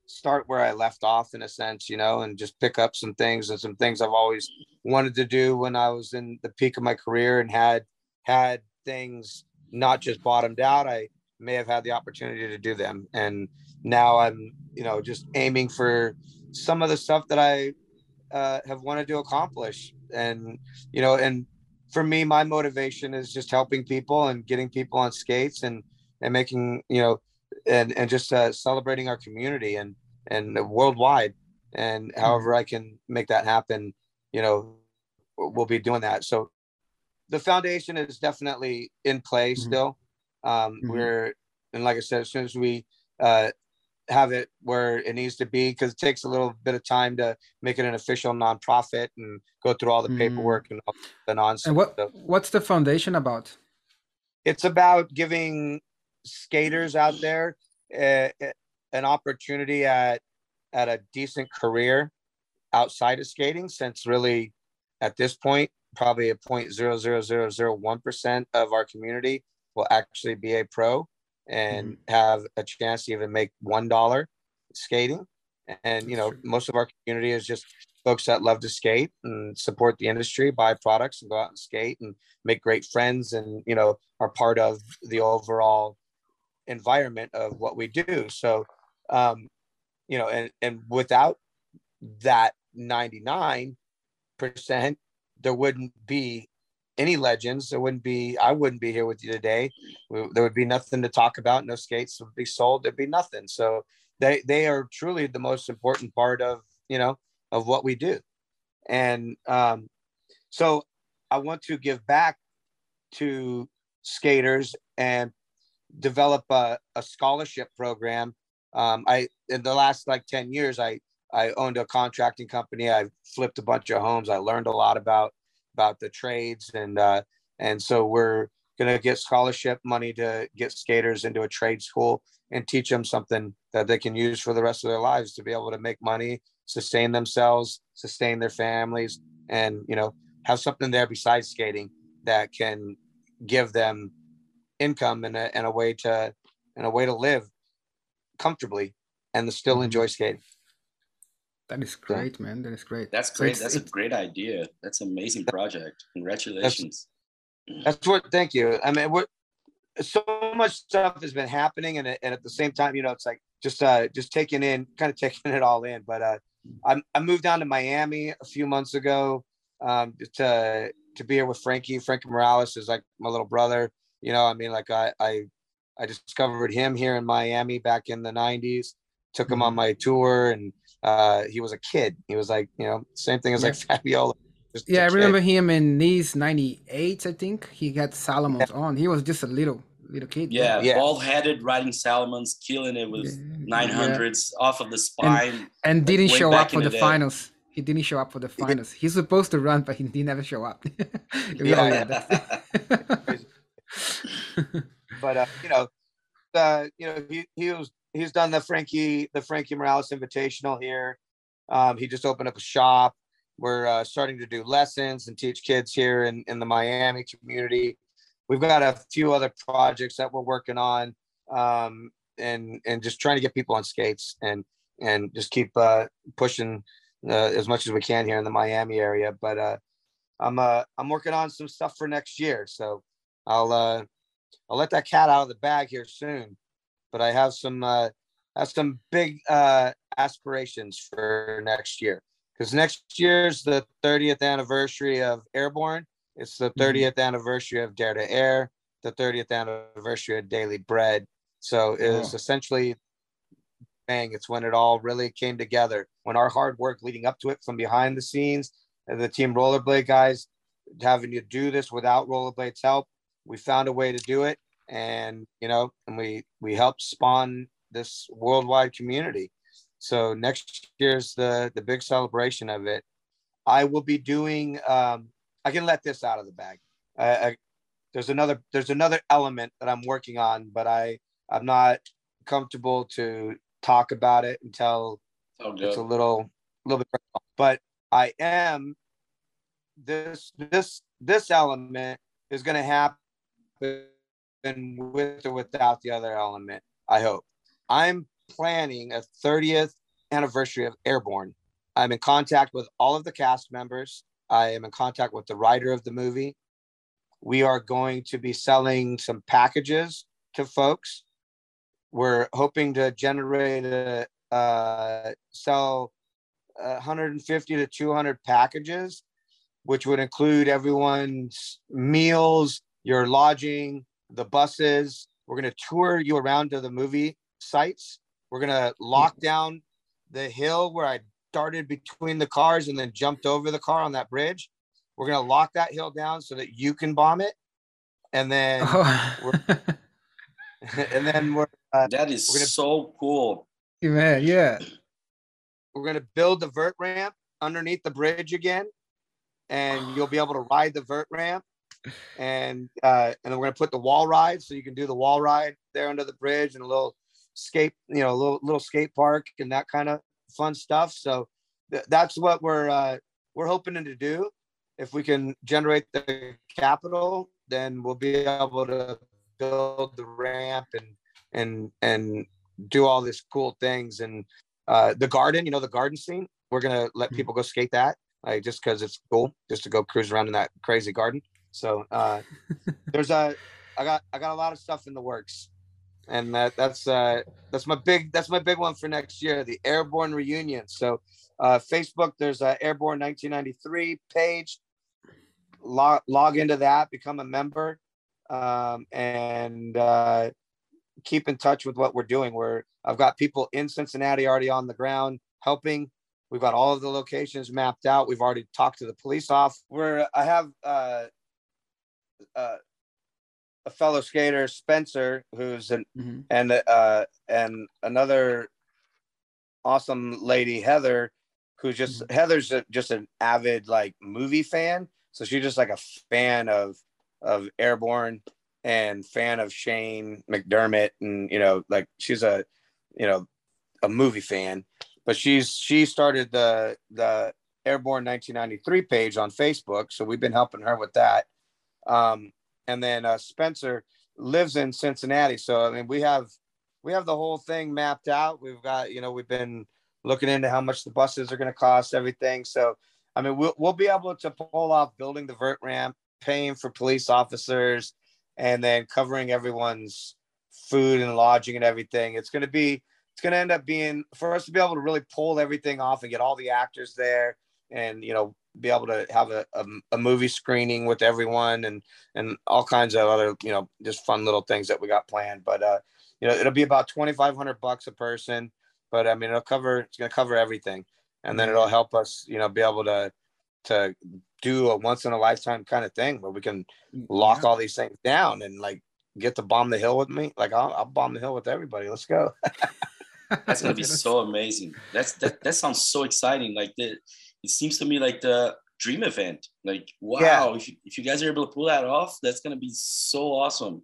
[SPEAKER 3] start where I left off in a sense, you know, and just pick up some things and some things I've always wanted to do when I was in the peak of my career and had had things not just bottomed out. I may have had the opportunity to do them, and now I'm you know just aiming for some of the stuff that I uh, have wanted to accomplish, and you know, and for me, my motivation is just helping people and getting people on skates and and making you know and and just uh, celebrating our community and and worldwide and however I can make that happen, you know, we'll be doing that. So the foundation is definitely in play
[SPEAKER 2] Mhm.
[SPEAKER 3] still. Um,
[SPEAKER 2] Mhm.
[SPEAKER 3] We're and like I said, as soon as we uh, have it where it needs to be, because it takes a little bit of time to make it an official nonprofit and go through all the
[SPEAKER 2] Mm.
[SPEAKER 3] paperwork and all the nonsense.
[SPEAKER 2] and what what's the foundation about
[SPEAKER 3] it's about giving skaters out there uh, an opportunity at at a decent career outside of skating since really at this point probably a point zero zero zero zero one percent of our community will actually be a pro and have a chance to even make one dollar skating. And you know most of our community is just folks that love to skate and support the industry buy products and go out and skate and make great friends and you know are part of the overall environment of what we do. So um you know and and without that 99% there wouldn't be any legends there wouldn't be i wouldn't be here with you today We- there would be nothing to talk about no skates would be sold there'd be nothing so they they are truly the most important part of you know of what we do and um so i want to give back to skaters and develop a, a scholarship program um i in the last like 10 years i I owned a contracting company. I flipped a bunch of homes. I learned a lot about about the trades, and uh, and so we're gonna get scholarship money to get skaters into a trade school and teach them something that they can use for the rest of their lives to be able to make money, sustain themselves, sustain their families, and you know have something there besides skating that can give them income and a, and a way to and a way to live comfortably and still mm-hmm. enjoy skating.
[SPEAKER 2] That is great, yeah. man. That is great.
[SPEAKER 1] That's great. So That's a great idea. That's an amazing project. Congratulations.
[SPEAKER 3] That's, that's what. Thank you. I mean, what so much stuff has been happening, and, and at the same time, you know, it's like just uh just taking in, kind of taking <laughs> it all in. But uh, I I moved down to Miami a few months ago um to to be here with Frankie. Frankie Morales is like my little brother. You know, I mean, like I I I discovered him here in Miami back in the '90s. Took him on mm-hmm. my tour, and uh, he was a kid. He was like, you know, same thing as yeah. like Fabiola.
[SPEAKER 2] yeah, I remember him in these '98. I think he got Salomons yeah. on. He was just a little little kid.
[SPEAKER 1] Yeah, yeah. bald headed, riding Salomons, killing it with nine hundreds off of the spine,
[SPEAKER 2] and, and didn't show up for the, the finals. He didn't show up for the finals. He's supposed to run, but he, he never show up. <laughs> yeah. <laughs>
[SPEAKER 3] but uh, you know, uh, you know, he he was he's done the Frankie the Frankie Morales Invitational here. Um, he just opened up a shop. We're uh, starting to do lessons and teach kids here in, in the Miami community. We've got a few other projects that we're working on, um, and and just trying to get people on skates and and just keep uh, pushing uh, as much as we can here in the Miami area. But uh, I'm uh, I'm working on some stuff for next year, so I'll uh, I'll let that cat out of the bag here soon. But I have some uh, have some big uh, aspirations for next year because next year's the 30th anniversary of Airborne. It's the 30th mm-hmm. anniversary of Dare to Air, the 30th anniversary of Daily Bread. So it was oh. essentially bang. It's when it all really came together. When our hard work leading up to it from behind the scenes, the team rollerblade guys having to do this without rollerblades help we found a way to do it and you know and we we help spawn this worldwide community. So next year's the the big celebration of it. I will be doing um i can let this out of the bag. I, I, there's another there's another element that i'm working on but i i'm not comfortable to talk about it until oh, it's a little little bit but i am this this this element is going to happen with or without the other element, I hope. I'm planning a 30th anniversary of Airborne. I'm in contact with all of the cast members. I am in contact with the writer of the movie. We are going to be selling some packages to folks. We're hoping to generate a uh, sell 150 to 200 packages, which would include everyone's meals, your lodging, the buses. We're going to tour you around to the movie sites. We're going to lock down the hill where I darted between the cars and then jumped over the car on that bridge. We're going to lock that hill down so that you can bomb it. And then, oh. <laughs> <laughs> and then we're,
[SPEAKER 1] uh, that is we're gonna, so cool.
[SPEAKER 2] Man, yeah.
[SPEAKER 3] We're going to build the vert ramp underneath the bridge again. And you'll be able to ride the vert ramp and uh, and we're gonna put the wall ride so you can do the wall ride there under the bridge and a little skate, you know, a little little skate park and that kind of fun stuff. So th- that's what we're uh, we're hoping to do. If we can generate the capital, then we'll be able to build the ramp and and and do all these cool things and uh, the garden. You know, the garden scene. We're gonna let hmm. people go skate that, like just because it's cool, just to go cruise around in that crazy garden. So uh, <laughs> there's a I got I got a lot of stuff in the works, and that that's uh, that's my big that's my big one for next year, the Airborne reunion. So uh, Facebook, there's a Airborne 1993 page. Log log into that, become a member, um, and uh, keep in touch with what we're doing. We're I've got people in Cincinnati already on the ground helping. We've got all of the locations mapped out. We've already talked to the police off. We're I have uh, uh, a fellow skater, Spencer, who's an mm-hmm. and uh, and another awesome lady Heather, who's just mm-hmm. Heather's a, just an avid like movie fan. So she's just like a fan of of Airborne and fan of Shane McDermott, and you know, like she's a you know a movie fan. But she's she started the the Airborne 1993 page on Facebook, so we've been helping her with that. Um, and then uh, Spencer lives in Cincinnati, so I mean we have we have the whole thing mapped out. We've got you know we've been looking into how much the buses are going to cost, everything. So I mean we'll we'll be able to pull off building the vert ramp, paying for police officers, and then covering everyone's food and lodging and everything. It's going to be it's going to end up being for us to be able to really pull everything off and get all the actors there and you know be able to have a, a, a, movie screening with everyone and and all kinds of other you know just fun little things that we got planned. But uh you know it'll be about 2500 bucks a person but i mean it'll cover it's going to cover everything. And then it'll help us you know be able to to do a once in a lifetime kind of thing where we can lock yeah. all these things down and like get to bomb the hill with me. Like i'll, I'll bomb the hill with everybody. Let's go. <laughs>
[SPEAKER 1] That's gonna be <laughs> so amazing. That's that, that sounds so exciting. Like the it seems to me like the dream event. Like, wow, yeah. if, you, if you guys are able to pull that off, that's going to be so awesome.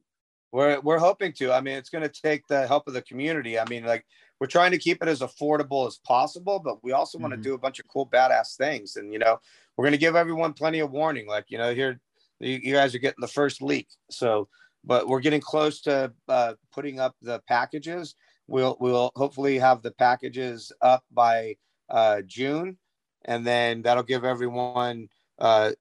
[SPEAKER 3] We're, we're hoping to. I mean, it's going to take the help of the community. I mean, like, we're trying to keep it as affordable as possible, but we also want to mm-hmm. do a bunch of cool, badass things. And, you know, we're going to give everyone plenty of warning. Like, you know, here, you, you guys are getting the first leak. So, but we're getting close to uh, putting up the packages. We'll, we'll hopefully have the packages up by uh, June and then that'll give everyone uh,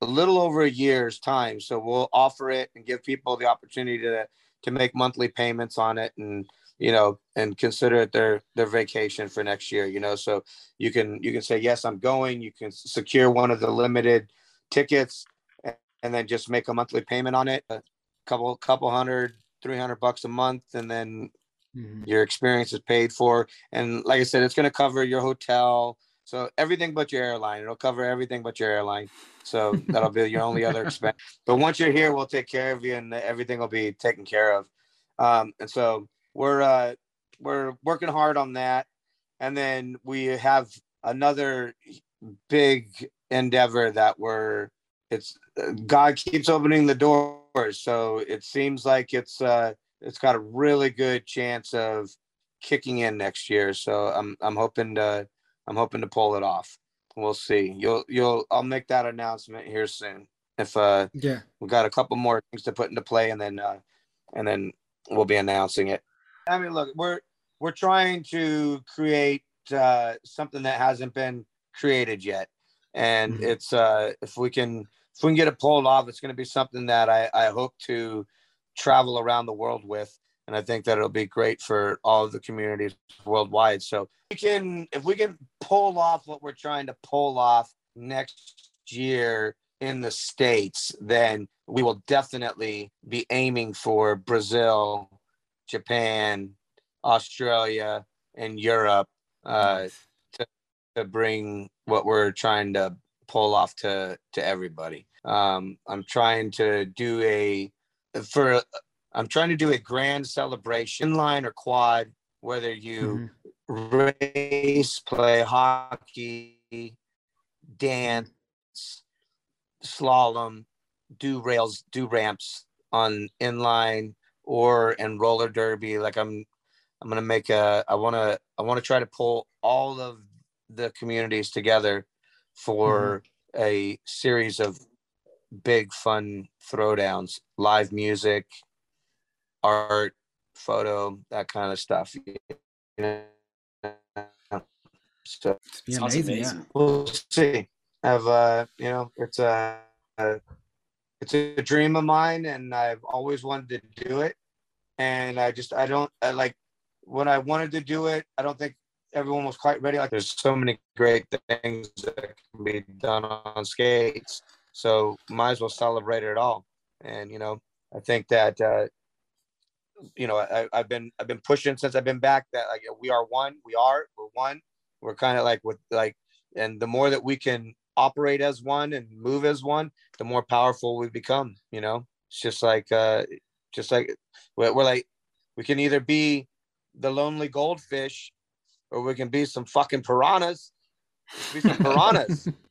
[SPEAKER 3] a little over a year's time. So we'll offer it and give people the opportunity to to make monthly payments on it, and you know, and consider it their their vacation for next year. You know, so you can you can say yes, I'm going. You can secure one of the limited tickets, and, then just make a monthly payment on it, a couple couple hundred, three hundred bucks a month, and then mm-hmm. your experience is paid for. And like I said, it's going to cover your hotel so everything but your airline. It'll cover everything but your airline. So <laughs> that'll be your only other expense. But once you're here, we'll take care of you, and everything will be taken care of. Um, and so we're uh, we're working hard on that, and then we have another big endeavor that we're it's God keeps opening the doors. So it seems like it's uh, it's got a really good chance of kicking in next year. So I'm I'm hoping to I'm hoping to pull it off. We'll see. You'll you'll I'll make that announcement here soon. If uh
[SPEAKER 2] yeah,
[SPEAKER 3] we've got a couple more things to put into play and then uh and then we'll be announcing it. I mean, look, we're we're trying to create uh something that hasn't been created yet. And mm-hmm. it's uh if we can if we can get it pulled off, it's gonna be something that I, I hope to travel around the world with and I think that it'll be great for all of the communities worldwide. So we can, if we can pull off what we're trying to pull off next year in the states, then we will definitely be aiming for Brazil, Japan, Australia, and Europe uh, to, to bring what we're trying to pull off to to everybody. Um, I'm trying to do a for I'm trying to do a grand celebration line or quad, whether you mm-hmm. race, play hockey, dance, slalom, do rails, do ramps on inline or in roller derby. Like I'm, I'm gonna make a. I want to. I want to try to pull all of the communities together for mm-hmm. a series of big fun throwdowns, live music, art, photo, that kind of stuff. So
[SPEAKER 2] it's amazing, amazing. Yeah.
[SPEAKER 3] We'll see. Have uh, you know, it's a, a it's a dream of mine, and I've always wanted to do it. And I just I don't I like when I wanted to do it. I don't think everyone was quite ready. Like there's so many great things that can be done on skates. So might as well celebrate it all. And you know, I think that uh, you know, I, have been I've been pushing since I've been back that like we are one, we are, we're one. We're kind of like with like, and the more that we can operate as one and move as one, the more powerful we become. You know, it's just like uh, just like we're, we're like we can either be the lonely goldfish or we can be some fucking piranhas. Be some piranhas. <laughs>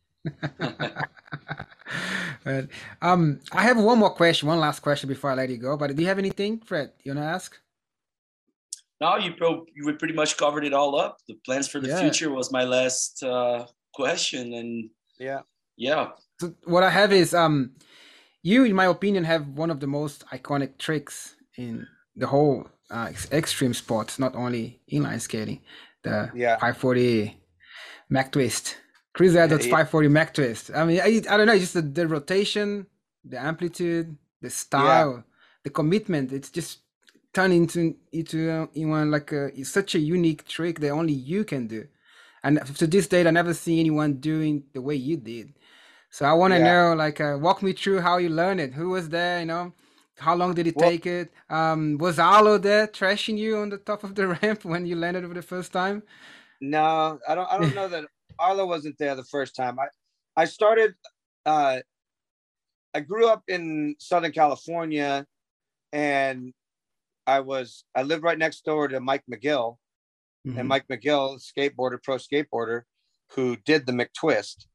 [SPEAKER 2] but, um, I have one more question, one last question before I let you go. But do you have anything, Fred? You wanna ask?
[SPEAKER 1] No, you pro you pretty much covered it all up. The plans for the
[SPEAKER 2] Yeah.
[SPEAKER 1] future was my last uh, question, and
[SPEAKER 3] yeah.
[SPEAKER 1] yeah,
[SPEAKER 2] So what I have is um, you, in my opinion, have one of the most iconic tricks in the whole uh, extreme sports, not only inline skating. The
[SPEAKER 3] Yeah.
[SPEAKER 2] 540 McTwist, Chris Edwards
[SPEAKER 3] yeah.
[SPEAKER 2] 540 McTwist. I mean, I, I don't know, It's just the, the rotation, the amplitude, the style, the commitment. It's just turned into into uh, in one like a it's such a unique trick that only you can do. And to this date, I never see anyone doing the way you did. So I want to
[SPEAKER 3] Yeah.
[SPEAKER 2] know, like, uh, walk me through how you learned it. Who was there? You know, how long did it
[SPEAKER 3] Well-
[SPEAKER 2] take it? Um, was Arlo there trashing you on the top of the <laughs> ramp when you landed for the first time?
[SPEAKER 3] No, I don't. I don't know that Arlo wasn't there the first time. I I started. Uh, I grew up in Southern California, and I was I lived right next door to Mike McGill,
[SPEAKER 2] Mhm,
[SPEAKER 3] and Mike McGill, skateboarder, pro skateboarder, who did the McTwist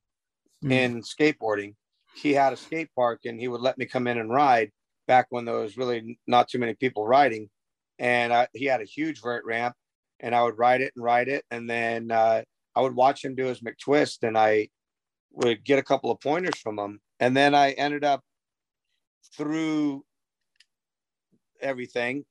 [SPEAKER 2] mhm.
[SPEAKER 3] in skateboarding. He had a skate park, and he would let me come in and ride back when there was really not too many people riding. And I, he had a huge vert ramp, and I would ride it and ride it, and then uh, I would watch him do his McTwist, and I would get a couple of pointers from him. And then I ended up through everything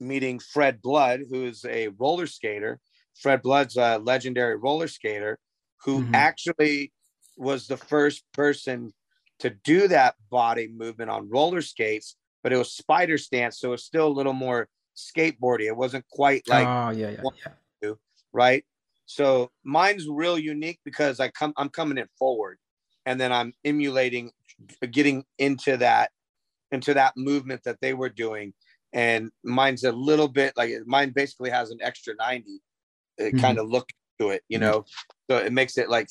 [SPEAKER 3] meeting Fred Blood, who is a roller skater. Fred Blood's a legendary roller skater who
[SPEAKER 2] Mhm.
[SPEAKER 3] actually was the first person to do that body movement on roller skates, but it was spider stance, so it's still a little more skateboardy. It wasn't quite like
[SPEAKER 2] oh yeah, yeah, yeah.
[SPEAKER 3] right? So mine's real unique because I come I'm coming in forward and then I'm emulating getting into that into that movement that they were doing. And mine's a little bit like mine basically has an extra 90 it
[SPEAKER 2] Mhm.
[SPEAKER 3] kind of look to it you know? So it makes it like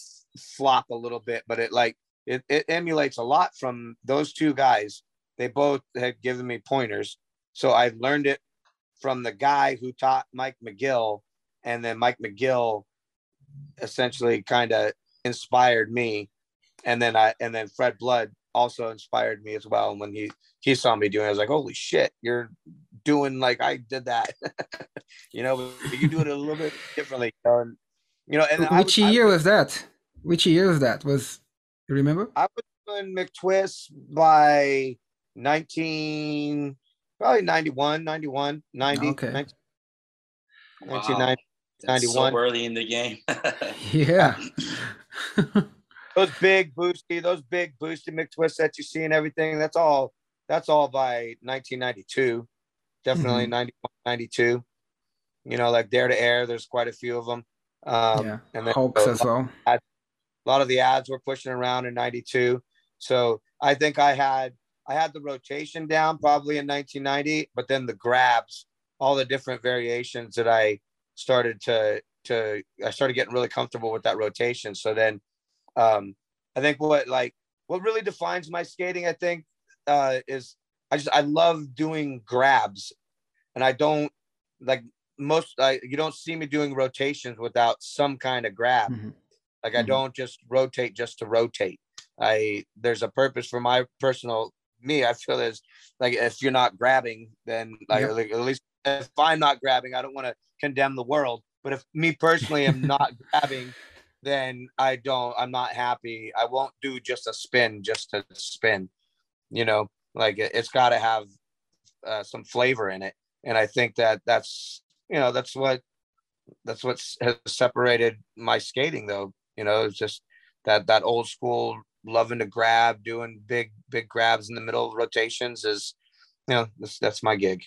[SPEAKER 3] flop a little bit but it like it, it emulates a lot from those two guys. They both had given me pointers. So i learned it from the guy who taught mike mcgill and then Mike McGill essentially kind of inspired me, and then I and then Fred Blood also inspired me as well. And when he he saw me doing, it, I was like, "Holy shit, you're doing like I did that," <laughs> you know. But you do it a little bit differently, you know. And, you know, and I
[SPEAKER 2] Which
[SPEAKER 3] was, I,
[SPEAKER 2] year was that? Which year was that? Was you remember?
[SPEAKER 3] I was doing McTwist by 19, probably 91, 91, 90,
[SPEAKER 2] Okay.
[SPEAKER 3] 19,
[SPEAKER 1] wow,
[SPEAKER 3] 1990.
[SPEAKER 1] That's so early in the game. <laughs>
[SPEAKER 2] Yeah. <laughs>
[SPEAKER 3] those big boosty, those big boosty McTwists that you see and everything, that's all that's all by 1992. Definitely
[SPEAKER 2] Mhm.
[SPEAKER 3] 91, 92. You know, like Dare to Air, there's quite a few of them. Um,
[SPEAKER 2] yeah.
[SPEAKER 3] and then
[SPEAKER 2] Hulks
[SPEAKER 3] a
[SPEAKER 2] as well.
[SPEAKER 3] a lot of the ads were pushing around in 92. So I think I had I had the rotation down probably in 1990, but then the grabs, all the different variations that I started to to I started getting really comfortable with that rotation. So then um I think what like what really defines my skating, I think, uh is I just I love doing grabs and I don't like most I you don't see me doing rotations without some kind of grab.
[SPEAKER 2] Mhm.
[SPEAKER 3] Like I
[SPEAKER 2] Mhm.
[SPEAKER 3] don't just rotate just to rotate. I there's a purpose for my personal me. I feel is like if you're not grabbing, then like,
[SPEAKER 2] Yep.
[SPEAKER 3] like, at least if I'm not grabbing, I don't want to condemn the world. But if me personally am <laughs> not grabbing, then I don't. I'm not happy. I won't do just a spin just to spin. You know, like it, it's got to have uh, some flavor in it. And I think that that's you know that's what that's what has separated my skating though you know it's just that that old school loving to grab doing big big grabs in the middle of rotations is you know that's, that's my gig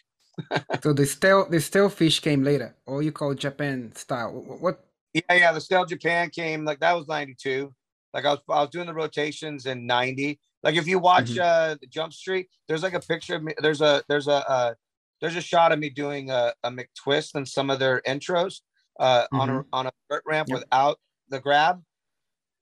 [SPEAKER 2] So the stale the stale fish came later, or you call Japan style. What?
[SPEAKER 3] yeah yeah the stale japan came like that was 92 like i was i was doing the rotations in 90 like if you watch
[SPEAKER 2] Mhm.
[SPEAKER 3] uh the jump street there's like a picture of me there's a there's a uh there's a shot of me doing a, a mctwist and some of their intros uh on a on a vert ramp
[SPEAKER 2] Yep.
[SPEAKER 3] without the grab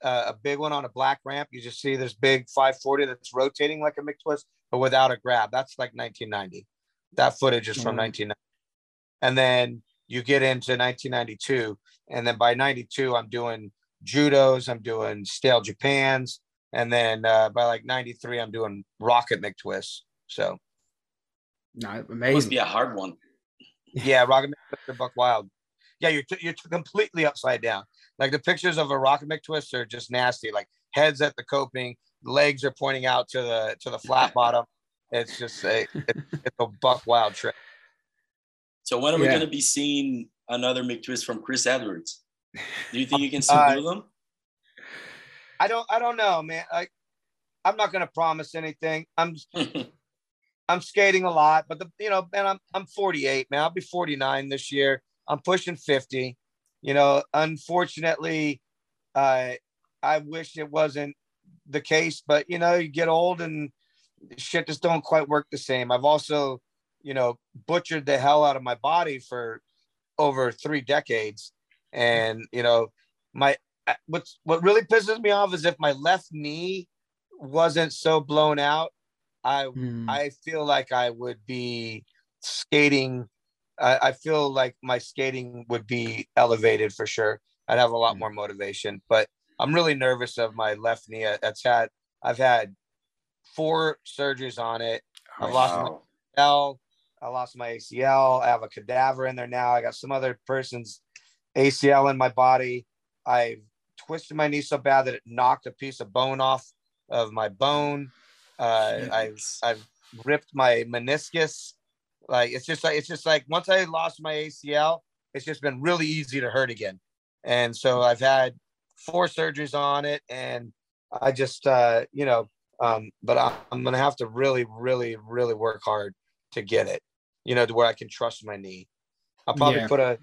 [SPEAKER 3] uh, a big one on a black ramp you just see this big 540 that's rotating like a mctwist but without a grab that's like 1990 that footage is from
[SPEAKER 2] Oh.
[SPEAKER 3] 1990 and then you get into 1992, and then by 92, I'm doing judos, I'm doing stale Japans, and then uh, by like 93, I'm doing rocket McTwists. So,
[SPEAKER 2] no,
[SPEAKER 1] amazing. Must be a hard one.
[SPEAKER 3] yeah, rocket McTwist Buck Wild. Yeah, you're t- you're t- completely upside down. Like the pictures of a rocket McTwist are just nasty. Like heads at the coping, legs are pointing out to the to the flat <laughs> bottom. It's just a <laughs> it's, it's a buck wild trip.
[SPEAKER 1] So when are we going to be seeing another McTwist from Chris Edwards? Do you think you can <laughs> still uh, do them?
[SPEAKER 3] I don't. I don't know, man. I, I'm not going to promise anything. I'm. <laughs> I'm skating a lot, but the you know, man, I'm I'm 48, man. I'll be 49 this year. I'm pushing 50. You know, unfortunately, uh, I wish it wasn't the case, but you know, you get old and shit just don't quite work the same. I've also, you know, butchered the hell out of my body for over three decades, and you know, my what's what really pisses me off is if my left knee wasn't so blown out, I mm. I feel like I would be skating. I, I feel like my skating would be elevated for sure. I'd have a lot mm. more motivation, but I'm really nervous of my left knee. That's had I've had four surgeries on it. I've lost wow. my ACL. I lost my ACL. I have a cadaver in there now. I got some other person's ACL in my body. I've twisted my knee so bad that it knocked a piece of bone off of my bone. Uh, I've I've ripped my meniscus. Like it's just like it's just like once I lost my ACL, it's just been really easy to hurt again. And so I've had four surgeries on it, and I just uh, you know, um, but I'm, I'm gonna have to really, really, really work hard to get it, you know, to where I can trust my knee. I'll probably yeah. put a,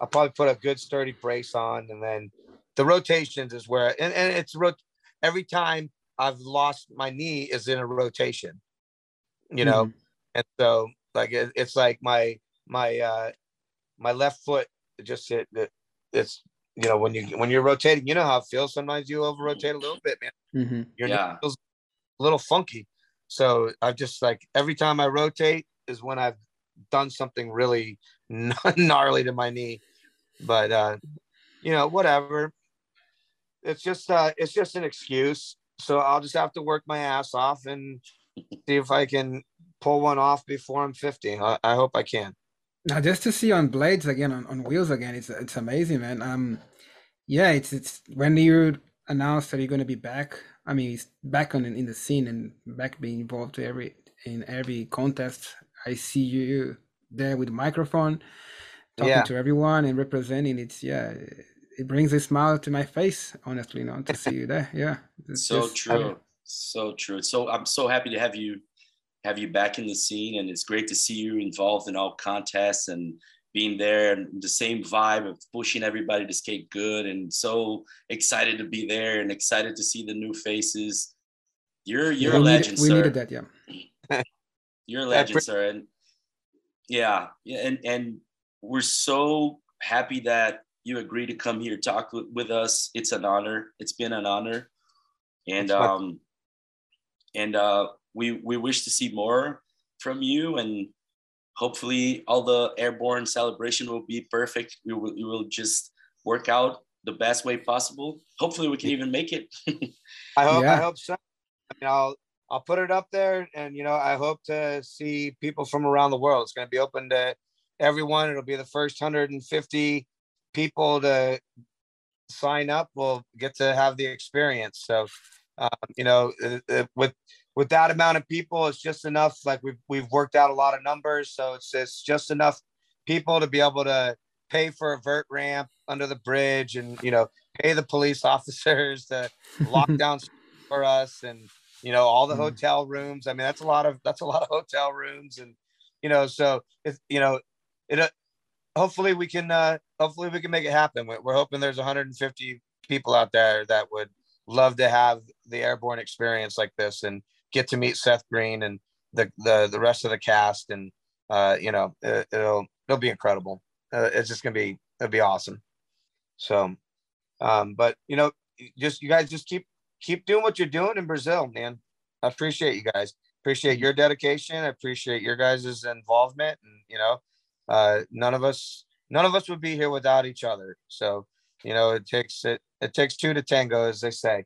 [SPEAKER 3] I'll probably put a good sturdy brace on, and then the rotations is where, and, and it's rot- every time I've lost my knee is in a rotation, you know, mm-hmm. and so like it, it's like my my uh my left foot just it, it it's you know, when you when you're rotating, you know how it feels. Sometimes you over rotate a little bit, man.
[SPEAKER 1] Mm-hmm.
[SPEAKER 3] Your yeah. feels a little funky. So I've just like every time I rotate is when I've done something really <laughs> gnarly to my knee. But uh, you know, whatever. It's just uh it's just an excuse. So I'll just have to work my ass off and see if I can pull one off before I'm 50. I, I hope I can.
[SPEAKER 2] Now, just to see on blades again, on, on wheels again, it's it's amazing, man. Um, yeah, it's it's when you announced that you're going to be back. I mean, he's back on in the scene and back being involved to every in every contest. I see you there with the microphone, talking yeah. to everyone and representing. It's yeah, it brings a smile to my face, honestly, not to see you there. <laughs> Yeah,
[SPEAKER 1] it's so just, true, so true. So I'm so happy to have you have you back in the scene, and it's great to see you involved in all contests and being there and the same vibe of pushing everybody to skate good and so excited to be there and excited to see the new faces. You're you're yeah, a legend,
[SPEAKER 2] we
[SPEAKER 1] sir.
[SPEAKER 2] We needed that, yeah. <laughs>
[SPEAKER 1] you're a legend, sir. And yeah, yeah, and and we're so happy that you agreed to come here talk with, with us. It's an honor. It's been an honor. And um and uh we we wish to see more from you and hopefully all the airborne celebration will be perfect. We will, we will just work out the best way possible. Hopefully we can even make it. <laughs>
[SPEAKER 3] I hope yeah. i hope so. I mean i'll i'll put it up there and you know i hope to see people from around the world. It's going to be open to everyone. It'll be the first 150 people to sign up. Will get to have the experience. So um, you know uh, uh, with with that amount of people, it's just enough. Like we've we've worked out a lot of numbers, so it's it's just enough people to be able to pay for a vert ramp under the bridge, and you know, pay the police <laughs> officers to lock down <laughs> for us, and you know, all the mm. hotel rooms. I mean, that's a lot of that's a lot of <laughs> hotel rooms, and you know, so if you know, it. Uh, hopefully, we can. uh Hopefully, we can make it happen. We're hoping there's 150 people out there that would love to have the airborne experience like this and get to meet Seth Green and the the, the rest of the cast, and uh, you know, it, will it'll be incredible. Uh, it's just gonna be it'll be awesome. So, um, but you know, just you guys just keep keep doing what you're doing in Brazil, man. I appreciate you guys. Appreciate your dedication. I appreciate your guys' involvement, and you know, uh, none of us none of us would be here without each other. So, you know, it takes it it takes two to tango, as they say.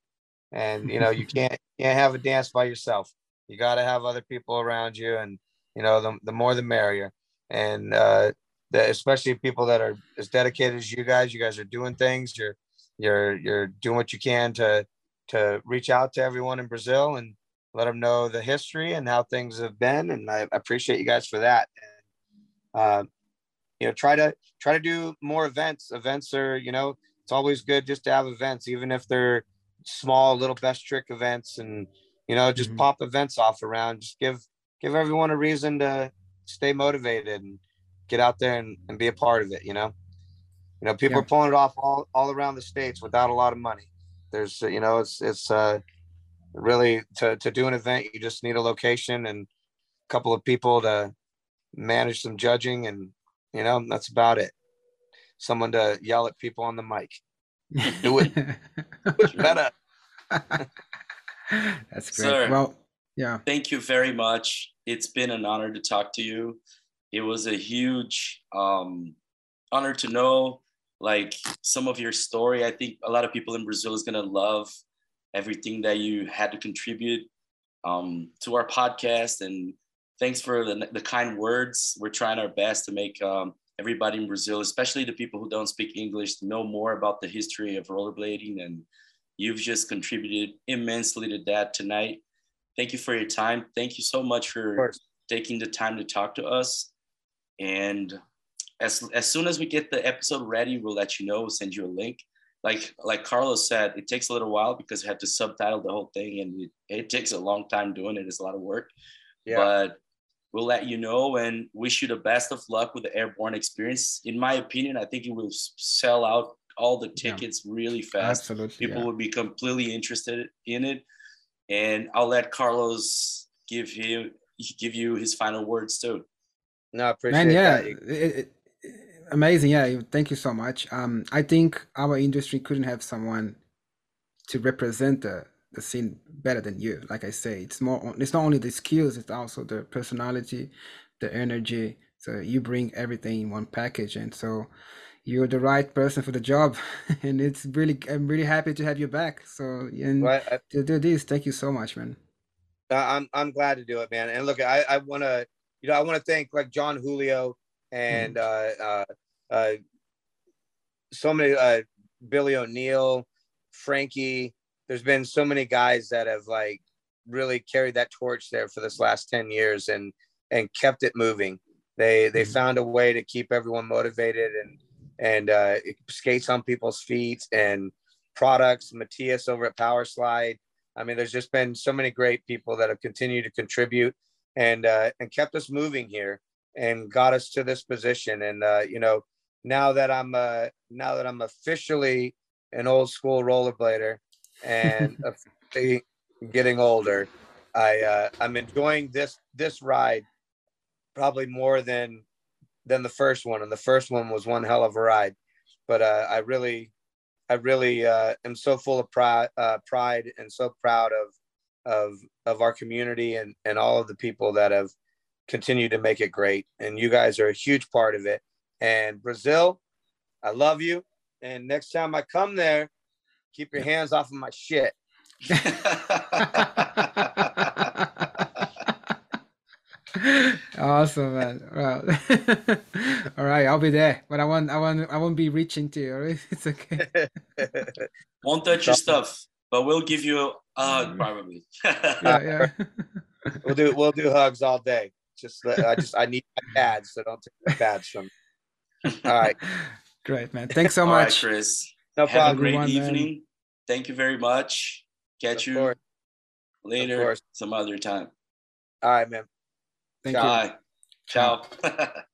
[SPEAKER 3] And you know, you <laughs> can't can't have a dance by yourself. You got to have other people around you, and you know, the the more the merrier. And uh, the, especially people that are as dedicated as you guys. You guys are doing things. You're you're you're doing what you can to to reach out to everyone in Brazil and let them know the history and how things have been. And I appreciate you guys for that. And, uh, you know, try to try to do more events. Events are, you know, it's always good just to have events, even if they're small little best trick events and you know just mm-hmm. pop events off around. Just give give everyone a reason to stay motivated and get out there and, and be a part of it you know? You know people yeah. are pulling it off all, all around the states without a lot of money. There's you know it's it's uh really to, to do an event you just need a location and a couple of people to manage some judging and you know that's about it. Someone to yell at people on the mic do it. <laughs> Better <laughs>
[SPEAKER 2] that's great. Sir, well yeah.
[SPEAKER 1] Thank you very much. It's been an honor to talk to you. It was a huge um, honor to know like some of your story. I think a lot of people in Brazil is gonna love everything that you had to contribute um, to our podcast. And thanks for the, the kind words. We're trying our best to make um, everybody in Brazil, especially the people who don't speak English, know more about the history of rollerblading. And you've just contributed immensely to that tonight. Thank you for your time. Thank you so much for taking the time to talk to us. And as, as soon as we get the episode ready, we'll let you know, we'll send you a link. Like, like Carlos said, it takes a little while because I had to subtitle the whole thing and it, it takes a long time doing it. It's a lot of work. Yeah. But we'll let you know and wish you the best of luck with the airborne experience. In my opinion, I think it will sell out all the tickets yeah. really fast.
[SPEAKER 2] Absolutely.
[SPEAKER 1] People yeah. would be completely interested in it. And I'll let Carlos give him give you his final words too.
[SPEAKER 3] No, I appreciate Man, yeah, that.
[SPEAKER 2] It, it, amazing. Yeah, thank you so much. Um, I think our industry couldn't have someone to represent the the scene better than you. Like I say, it's more. It's not only the skills; it's also the personality, the energy. So you bring everything in one package, and so you're the right person for the job. <laughs> and it's really, I'm really happy to have you back. So and well, I, to do this, thank you so much, man.
[SPEAKER 3] I'm I'm glad to do it, man. And look, I I want to you know, I want to thank like Jon Julio and mm-hmm. uh, uh, uh, so many uh, Billy O'Neill, Frankie. There's been so many guys that have like really carried that torch there for this last 10 years and and kept it moving. They they mm-hmm. found a way to keep everyone motivated and and uh, skates on people's feet and products. Matthias over at Powerslide. I mean, there's just been so many great people that have continued to contribute and uh, and kept us moving here and got us to this position. And uh, you know, now that I'm uh, now that I'm officially an old school rollerblader and <laughs> getting older, I uh, I'm enjoying this this ride probably more than than the first one. And the first one was one hell of a ride, but uh, I really I really uh, am so full of pride, uh, pride and so proud of of of our community and and all of the people that have continued to make it great. And you guys are a huge part of it. And brazil i love you. And next time i come there keep your hands off of my shit <laughs>
[SPEAKER 2] awesome man well <laughs> all right i'll be there but i won't i won't i won't be reaching to you right? <laughs> it's okay
[SPEAKER 1] won't touch your stuff but we'll give you a hug probably.
[SPEAKER 2] yeah, yeah.
[SPEAKER 3] we'll do we'll do hugs all day. Just I just I need my pads, so don't take my pads from. Me. All right.
[SPEAKER 2] Great, man. Thanks so
[SPEAKER 1] all
[SPEAKER 2] much,
[SPEAKER 1] right, Chris. No problem. Have a great evening. Man. Thank you very much. Catch of you course. later, some other time.
[SPEAKER 3] All right, man.
[SPEAKER 2] Thank Ciao.
[SPEAKER 1] you. Ciao. <laughs>